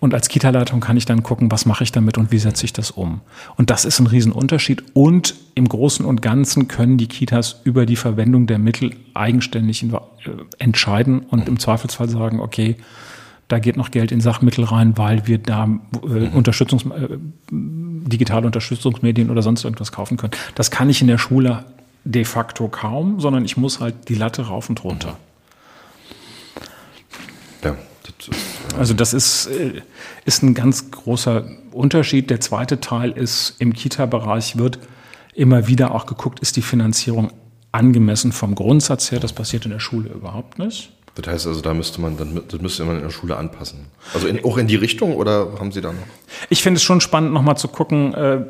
und als Kita-Leitung kann ich dann gucken, was mache ich damit und wie setze ich das um. Und das ist ein Riesenunterschied. Und im Großen und Ganzen können die Kitas über die Verwendung der Mittel eigenständig äh, entscheiden und im Zweifelsfall sagen, okay, da geht noch Geld in Sachmittel rein, weil wir da äh, mhm. Unterstützungs, äh, digitale Unterstützungsmedien oder sonst irgendwas kaufen können. Das kann ich in der Schule de facto kaum, sondern ich muss halt die Latte rauf und runter. Ja, äh also das ist, äh, ist ein ganz großer Unterschied. Der zweite Teil ist, im Kita-Bereich wird immer wieder auch geguckt, ist die Finanzierung angemessen vom Grundsatz her. Das passiert in der Schule überhaupt nicht. Das heißt also, da müsste man, dann, das müsste man in der Schule anpassen. Also in, auch in die Richtung oder haben Sie da noch? Ich finde es schon spannend, nochmal zu gucken, äh,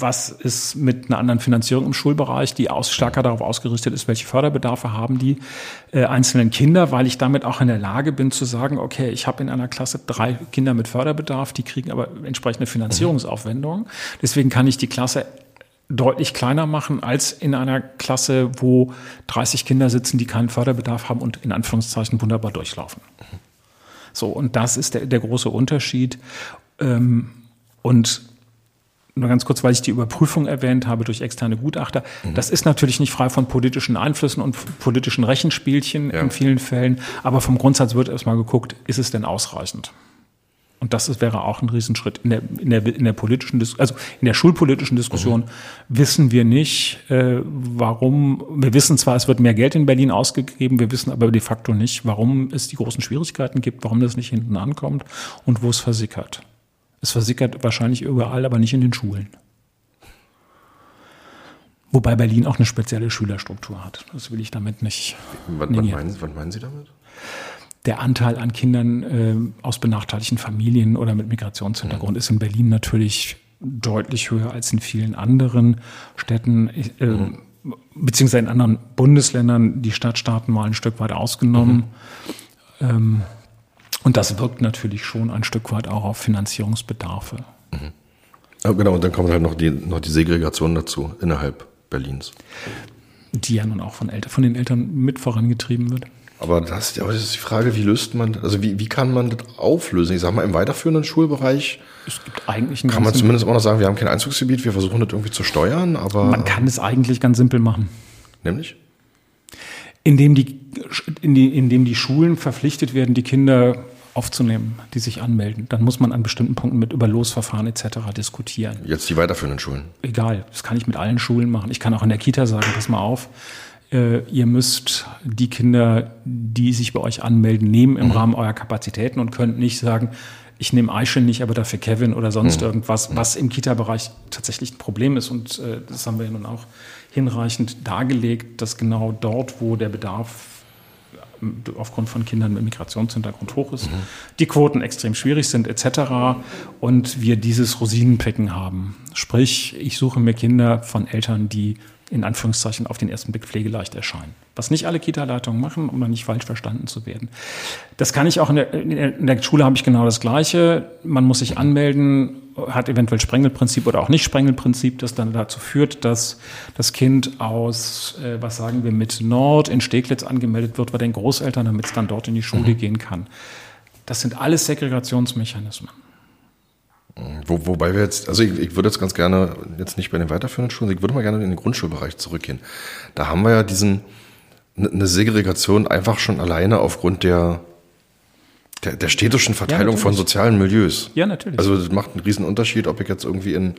was ist mit einer anderen Finanzierung im Schulbereich, die aus, stärker darauf ausgerichtet ist, welche Förderbedarfe haben die äh, einzelnen Kinder, weil ich damit auch in der Lage bin zu sagen, okay, ich habe in einer Klasse drei Kinder mit Förderbedarf, die kriegen aber entsprechende Finanzierungsaufwendungen. Deswegen kann ich die Klasse deutlich kleiner machen als in einer Klasse, wo 30 Kinder sitzen, die keinen Förderbedarf haben und in Anführungszeichen wunderbar durchlaufen. So, und das ist der, der große Unterschied. Ähm, und nur ganz kurz, weil ich die Überprüfung erwähnt habe durch externe Gutachter. Mhm. Das ist natürlich nicht frei von politischen Einflüssen und politischen Rechenspielchen ja. in vielen Fällen. Aber vom Grundsatz wird erstmal geguckt, ist es denn ausreichend? Und das ist, wäre auch ein Riesenschritt. In der, in der, in der politischen, also in der schulpolitischen Diskussion mhm. wissen wir nicht, äh, warum, wir wissen zwar, es wird mehr Geld in Berlin ausgegeben, wir wissen aber de facto nicht, warum es die großen Schwierigkeiten gibt, warum das nicht hinten ankommt und wo es versickert. Es versickert wahrscheinlich überall, aber nicht in den Schulen. Wobei Berlin auch eine spezielle Schülerstruktur hat. Das will ich damit nicht. Was, was, meinen, was meinen Sie damit? Der Anteil an Kindern äh, aus benachteiligten Familien oder mit Migrationshintergrund mhm. ist in Berlin natürlich deutlich höher als in vielen anderen Städten, äh, mhm. beziehungsweise in anderen Bundesländern, die Stadtstaaten mal ein Stück weit ausgenommen. Mhm. Ähm, und das wirkt natürlich schon ein Stück weit auch auf Finanzierungsbedarfe. Mhm. Ja, genau, und dann kommt halt noch die, noch die Segregation dazu innerhalb Berlins. Die ja nun auch von, Eltern, von den Eltern mit vorangetrieben wird. Aber das, aber das ist die Frage, wie löst man, also wie, wie kann man das auflösen? Ich sag mal, im weiterführenden Schulbereich es gibt eigentlich einen kann man zumindest auch noch sagen, wir haben kein Einzugsgebiet, wir versuchen das irgendwie zu steuern, aber. Man kann es eigentlich ganz simpel machen. Nämlich? Indem die, indem die Schulen verpflichtet werden, die Kinder aufzunehmen, die sich anmelden. Dann muss man an bestimmten Punkten mit über Losverfahren etc. diskutieren. Jetzt die weiterführenden Schulen? Egal, das kann ich mit allen Schulen machen. Ich kann auch in der Kita sagen, pass mal auf, äh, ihr müsst die Kinder, die sich bei euch anmelden, nehmen im mhm. Rahmen eurer Kapazitäten und könnt nicht sagen, ich nehme Aische nicht, aber dafür Kevin oder sonst mhm. irgendwas, mhm. was im Kita-Bereich tatsächlich ein Problem ist. Und äh, das haben wir nun auch hinreichend dargelegt, dass genau dort, wo der Bedarf aufgrund von Kindern mit Migrationshintergrund hoch ist, mhm. die Quoten extrem schwierig sind etc. Und wir dieses Rosinenpicken haben. Sprich, ich suche mir Kinder von Eltern, die in Anführungszeichen auf den ersten Blick pflegeleicht erscheinen. Was nicht alle Kita-Leitungen machen, um dann nicht falsch verstanden zu werden. Das kann ich auch in der, in der Schule habe ich genau das Gleiche. Man muss sich anmelden, hat eventuell Sprengelprinzip oder auch nicht Sprengelprinzip, das dann dazu führt, dass das Kind aus, äh, was sagen wir, mit Nord in Steglitz angemeldet wird bei den Großeltern, damit es dann dort in die Schule mhm. gehen kann. Das sind alles Segregationsmechanismen. Wo, wobei wir jetzt, also ich, ich würde jetzt ganz gerne, jetzt nicht bei den weiterführenden Schulen, ich würde mal gerne in den Grundschulbereich zurückgehen. Da haben wir ja diesen, eine Segregation einfach schon alleine aufgrund der, der, der städtischen Verteilung ja, von sozialen Milieus. Ja, natürlich. Also das macht einen riesen Unterschied, ob ich jetzt irgendwie in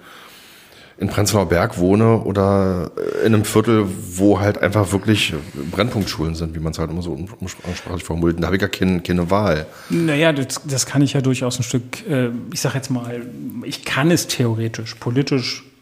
in Prenzlauer Berg wohne oder in einem Viertel, wo halt einfach wirklich Brennpunktschulen sind, wie man es halt immer so umsprachlich formuliert. Da habe ich gar keine, keine Wahl. Naja, das, das kann ich ja durchaus ein Stück, äh, ich sage jetzt mal, ich kann es theoretisch, politisch äh,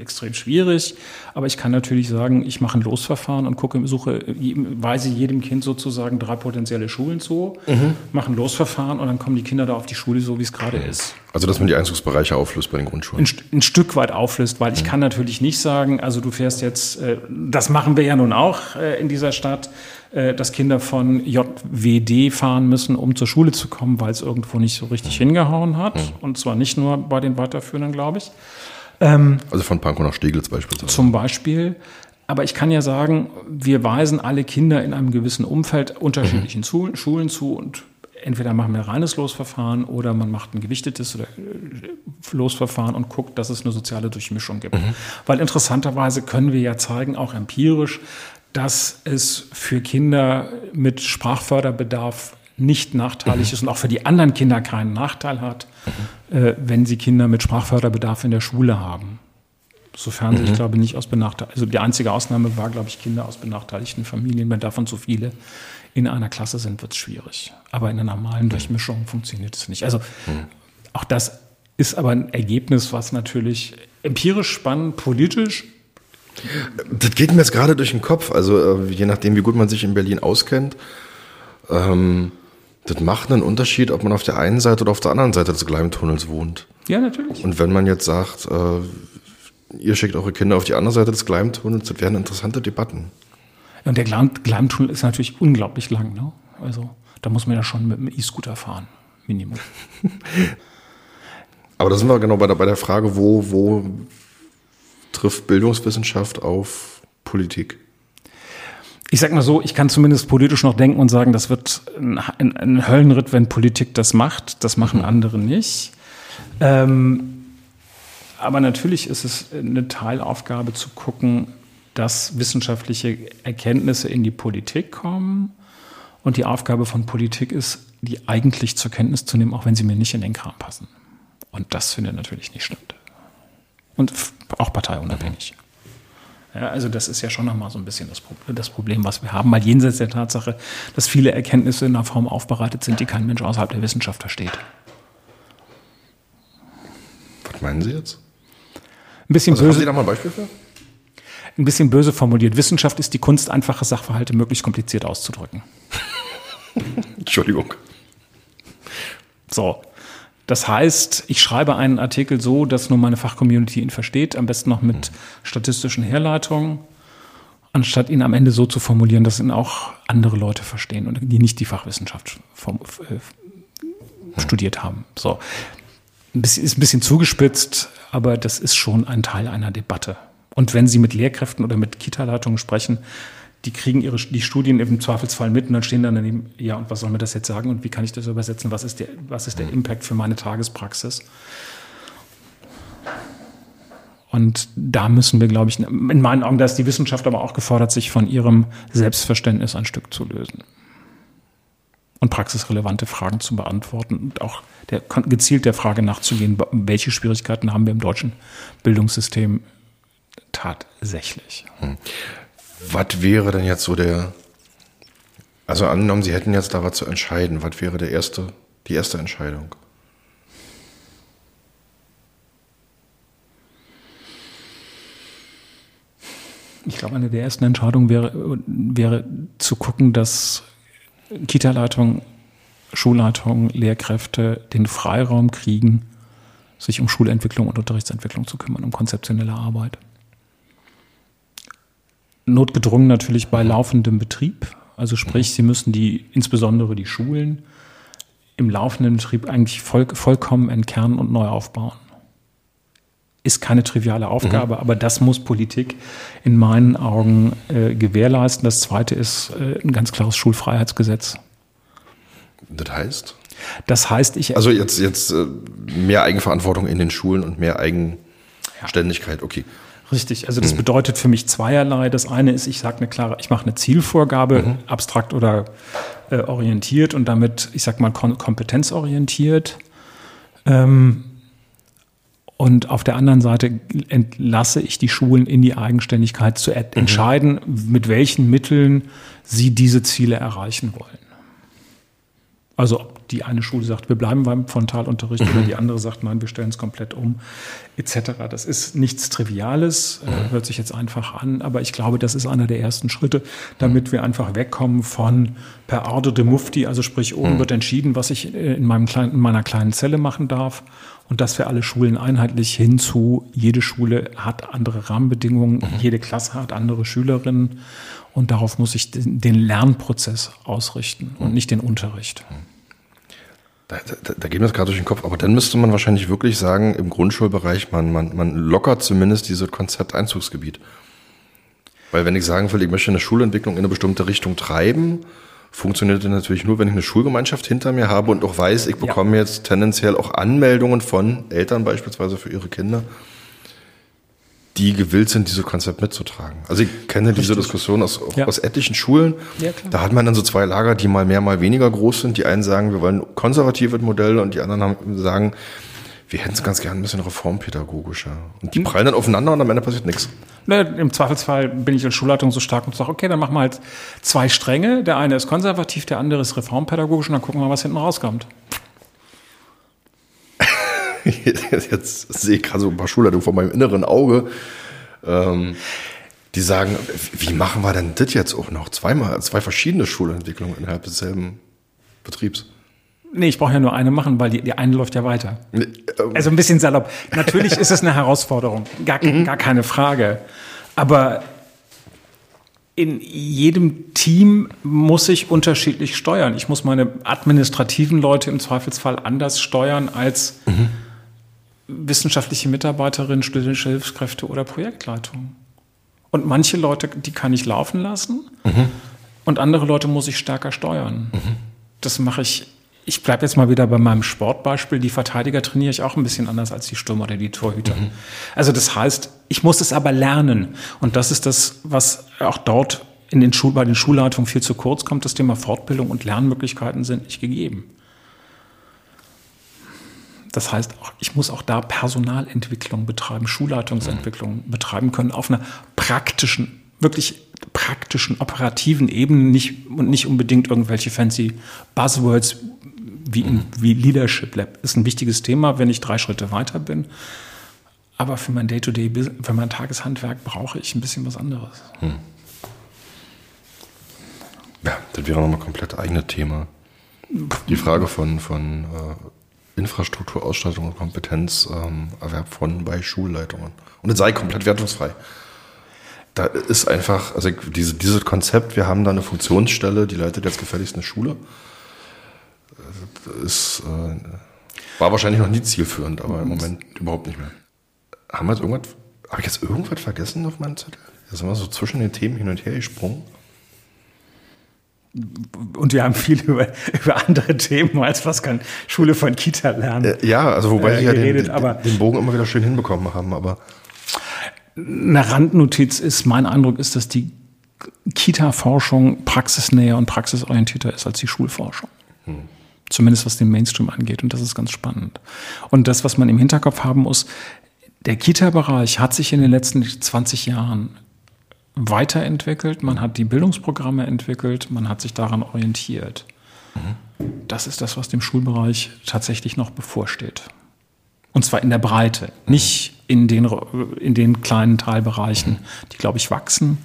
extrem schwierig. Aber ich kann natürlich sagen, ich mache ein Losverfahren und gucke, suche, weise jedem Kind sozusagen drei potenzielle Schulen zu, mhm. mache ein Losverfahren und dann kommen die Kinder da auf die Schule, so wie es gerade mhm. ist. Also, dass man die Einzugsbereiche auflöst bei den Grundschulen? Ein, ein Stück weit auflöst, weil ich mhm. kann natürlich nicht sagen, also du fährst jetzt, äh, das machen wir ja nun auch äh, in dieser Stadt, dass Kinder von JWD fahren müssen, um zur Schule zu kommen, weil es irgendwo nicht so richtig mhm. hingehauen hat. Mhm. Und zwar nicht nur bei den Weiterführenden, glaube ich. Ähm, also von Pankow nach Steglitz beispielsweise. Zum Beispiel. Aber ich kann ja sagen, wir weisen alle Kinder in einem gewissen Umfeld unterschiedlichen mhm. Schulen zu und entweder machen wir ein reines Losverfahren oder man macht ein gewichtetes äh, Losverfahren und guckt, dass es eine soziale Durchmischung gibt. Mhm. Weil interessanterweise können wir ja zeigen, auch empirisch, dass es für Kinder mit Sprachförderbedarf nicht nachteilig mhm. ist und auch für die anderen Kinder keinen Nachteil hat, mhm. äh, wenn sie Kinder mit Sprachförderbedarf in der Schule haben. Sofern mhm. sich, glaube ich, nicht aus benachteiligten, also die einzige Ausnahme war, glaube ich, Kinder aus benachteiligten Familien. Wenn davon zu viele in einer Klasse sind, wird es schwierig. Aber in einer normalen Durchmischung funktioniert es nicht. Also mhm. auch das ist aber ein Ergebnis, was natürlich empirisch spannend, politisch. Das geht mir jetzt gerade durch den Kopf. Also äh, je nachdem, wie gut man sich in Berlin auskennt. Ähm, das macht einen Unterschied, ob man auf der einen Seite oder auf der anderen Seite des Gleimtunnels wohnt. Ja, natürlich. Und wenn man jetzt sagt, äh, ihr schickt eure Kinder auf die andere Seite des Gleimtunnels, das wären interessante Debatten. Und der Gleimtunnel ist natürlich unglaublich lang. Ne? Also da muss man ja schon mit dem E-Scooter fahren, Minimum. [LAUGHS] Aber da sind wir genau bei der, bei der Frage, wo, wo trifft Bildungswissenschaft auf Politik? Ich sag mal so, ich kann zumindest politisch noch denken und sagen, das wird ein, ein, ein Höllenritt, wenn Politik das macht. Das machen mhm. andere nicht. Ähm, aber natürlich ist es eine Teilaufgabe zu gucken, dass wissenschaftliche Erkenntnisse in die Politik kommen. Und die Aufgabe von Politik ist, die eigentlich zur Kenntnis zu nehmen, auch wenn sie mir nicht in den Kram passen. Und das findet natürlich nicht stimmt. Und auch parteiunabhängig. Mhm. Ja, also das ist ja schon nochmal so ein bisschen das, das, Problem, was wir haben, mal jenseits der Tatsache, dass viele Erkenntnisse in einer Form aufbereitet sind, die kein Mensch außerhalb der Wissenschaft versteht. Was meinen Sie jetzt? Ein bisschen also böse. Haben Sie da mal ein Beispiel für? Ein bisschen böse formuliert. Wissenschaft ist die Kunst, einfache Sachverhalte möglichst kompliziert auszudrücken. [LAUGHS] Entschuldigung. So. Das heißt, ich schreibe einen Artikel so, dass nur meine Fachcommunity ihn versteht, am besten noch mit statistischen Herleitungen, anstatt ihn am Ende so zu formulieren, dass ihn auch andere Leute verstehen und die nicht die Fachwissenschaft äh, studiert haben. So. Ist ein bisschen zugespitzt, aber das ist schon ein Teil einer Debatte. Und wenn Sie mit Lehrkräften oder mit Kita-Leitungen sprechen, die kriegen ihre, die Studien im Zweifelsfall mit und dann stehen dann daneben, ja, und was soll mir das jetzt sagen und wie kann ich das übersetzen? Was ist der, was ist der Impact für meine Tagespraxis? Und da müssen wir, glaube ich, in meinen Augen, da ist die Wissenschaft aber auch gefordert, sich von ihrem Selbstverständnis ein Stück zu lösen. Und praxisrelevante Fragen zu beantworten und auch der, gezielt der Frage nachzugehen, welche Schwierigkeiten haben wir im deutschen Bildungssystem tatsächlich. Hm. Was wäre denn jetzt so der, also angenommen, Sie hätten jetzt da was zu entscheiden, was wäre der erste, die erste Entscheidung? Ich glaube, eine der ersten Entscheidungen wäre, wäre zu gucken, dass Kita-Leitung, Schulleitung, Lehrkräfte den Freiraum kriegen, sich um Schulentwicklung und Unterrichtsentwicklung zu kümmern, um konzeptionelle Arbeit notgedrungen natürlich bei laufendem Betrieb. Also sprich, sie müssen die, insbesondere die Schulen, im laufenden Betrieb eigentlich voll, vollkommen entkernen und neu aufbauen. Ist keine triviale Aufgabe, mhm. aber das muss Politik in meinen Augen äh, gewährleisten. Das zweite ist äh, ein ganz klares Schulfreiheitsgesetz. Das heißt? Das heißt, ich. Also jetzt, jetzt äh, mehr Eigenverantwortung in den Schulen und mehr Eigenständigkeit, okay. Richtig, also das mhm. bedeutet für mich zweierlei. Das eine ist, ich sage eine klare, ich mache eine Zielvorgabe, mhm. abstrakt oder äh, orientiert und damit, ich sag mal, kom kompetenzorientiert. Ähm, und auf der anderen Seite entlasse ich die Schulen in die Eigenständigkeit zu mhm. entscheiden, mit welchen Mitteln sie diese Ziele erreichen wollen. Also ob die eine Schule sagt, wir bleiben beim Frontalunterricht mhm. oder die andere sagt, nein, wir stellen es komplett um, etc. Das ist nichts Triviales, äh, mhm. hört sich jetzt einfach an, aber ich glaube, das ist einer der ersten Schritte, damit wir einfach wegkommen von per Ordre de Mufti, also sprich, oben mhm. wird entschieden, was ich äh, in, meinem kleinen, in meiner kleinen Zelle machen darf und das für alle Schulen einheitlich hinzu, jede Schule hat andere Rahmenbedingungen, mhm. jede Klasse hat andere Schülerinnen und darauf muss ich den Lernprozess ausrichten und nicht den Unterricht. Da, da, da geht mir das gerade durch den Kopf, aber dann müsste man wahrscheinlich wirklich sagen, im Grundschulbereich, man, man, man lockert zumindest dieses Konzept Einzugsgebiet. Weil wenn ich sagen will, ich möchte eine Schulentwicklung in eine bestimmte Richtung treiben, funktioniert das natürlich nur, wenn ich eine Schulgemeinschaft hinter mir habe und auch weiß, ich bekomme ja. jetzt tendenziell auch Anmeldungen von Eltern beispielsweise für ihre Kinder die gewillt sind, dieses Konzept mitzutragen. Also ich kenne Richtig. diese Diskussion aus, ja. aus etlichen Schulen. Ja, da hat man dann so zwei Lager, die mal mehr, mal weniger groß sind. Die einen sagen, wir wollen konservative Modelle und die anderen haben, sagen, Wir hätten es ganz gern ein bisschen reformpädagogischer. Und die prallen dann aufeinander und am Ende passiert nichts. Ne, Im Zweifelsfall bin ich als Schulleitung so stark und sage, okay, dann machen wir halt zwei Stränge. Der eine ist konservativ, der andere ist reformpädagogisch und dann gucken wir, was hinten rauskommt. [LAUGHS] Jetzt sehe ich gerade so ein paar Schulleitungen vor meinem inneren Auge, ähm, die sagen, wie machen wir denn das jetzt auch noch? Zweimal, zwei verschiedene Schulentwicklungen innerhalb desselben Betriebs. Nee, ich brauche ja nur eine machen, weil die, die eine läuft ja weiter. Nee, ähm, Also ein bisschen salopp. Natürlich ist es eine Herausforderung, gar, gar keine Frage. Aber in jedem Team muss ich unterschiedlich steuern. Ich muss meine administrativen Leute im Zweifelsfall anders steuern als wissenschaftliche Mitarbeiterin, studentische Hilfskräfte oder Projektleitung. Und manche Leute, die kann ich laufen lassen und andere Leute muss ich stärker steuern. Das mache ich. Ich bleibe jetzt mal wieder bei meinem Sportbeispiel. Die Verteidiger trainiere ich auch ein bisschen anders als die Stürmer oder die Torhüter. Also das heißt, ich muss es aber lernen. Und das ist das, was auch dort in den Schul bei den Schulleitungen viel zu kurz kommt. Das Thema Fortbildung und Lernmöglichkeiten sind nicht gegeben. Das heißt, ich muss auch da Personalentwicklung betreiben, Schulleitungsentwicklung betreiben können auf einer praktischen, wirklich praktischen, operativen Ebene nicht, und nicht unbedingt irgendwelche fancy Buzzwords wie, in, wie Leadership Lab. Ist ein wichtiges Thema, wenn ich drei Schritte weiter bin. Aber für mein Day-to-Day, für mein Tageshandwerk brauche ich ein bisschen was anderes. Ja, das wäre nochmal komplett eigene Thema. Die Frage von, von äh, Infrastruktur, Ausstattung und Kompetenz, ähm, Erwerb von bei Schulleitungen. Und es sei komplett wertungsfrei. Da ist einfach, also diese, dieses Konzept, wir haben da eine Funktionsstelle, die leitet jetzt gefälligst eine Schule. Das ist, äh, war wahrscheinlich noch nie zielführend, aber im Moment überhaupt nicht mehr. Haben wir jetzt irgendwas, habe ich jetzt irgendwas vergessen auf meinem Zettel? Da sind wir so zwischen den Themen hin und her gesprungen. Und wir haben viel über, über andere Themen, als was kann Schule von Kita lernen. Äh, Ja, also wobei Äh, sie ja den, geredet, den, aber- den Bogen immer wieder schön hinbekommen haben, aber Eine Randnotiz ist, mein Eindruck ist, dass die Kita-Forschung praxisnäher und praxisorientierter ist als die Schulforschung. Zumindest was den Mainstream angeht. Und das ist ganz spannend. Und das, was man im Hinterkopf haben muss, der Kita-Bereich hat sich in den letzten 20 Jahren weiterentwickelt. Man hat die Bildungsprogramme entwickelt. Man hat sich daran orientiert. Das ist das, was dem Schulbereich tatsächlich noch bevorsteht. Und zwar in der Breite, nicht in den, in den kleinen Teilbereichen, die, glaube ich, wachsen,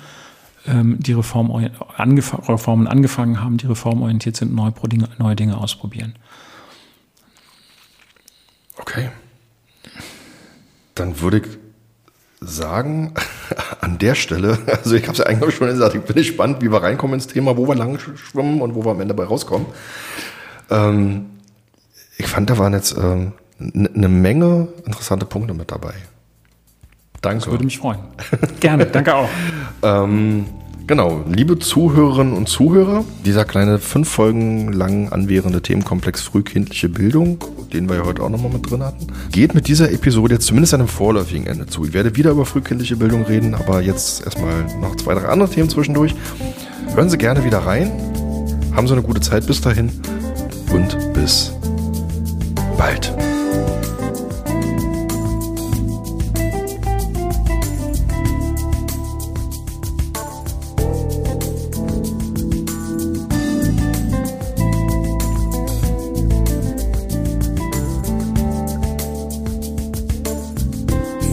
ähm, die Reform, angef Reformen angefangen haben, die reformorientiert sind, neue, Dinge, neue Dinge ausprobieren. okay. Dann würde ich sagen, [LAUGHS] an der Stelle, also ich habe es ja eigentlich schon gesagt, ich bin gespannt, wie wir reinkommen ins Thema, wo wir lang schwimmen und wo wir am Ende bei rauskommen. Ähm, ich fand, da waren jetzt ähm, eine Menge interessante Punkte mit dabei. Danke. Würde mich freuen. Gerne, danke auch. [LAUGHS] Ähm, genau, liebe Zuhörerinnen und Zuhörer, dieser kleine fünf Folgen lang anwährende Themenkomplex frühkindliche Bildung, den wir ja heute auch nochmal mit drin hatten, geht mit dieser Episode jetzt zumindest einem vorläufigen Ende zu. Ich werde wieder über frühkindliche Bildung reden, aber jetzt erstmal noch zwei, drei andere Themen zwischendurch. Hören Sie gerne wieder rein, haben Sie eine gute Zeit bis dahin und bis bald.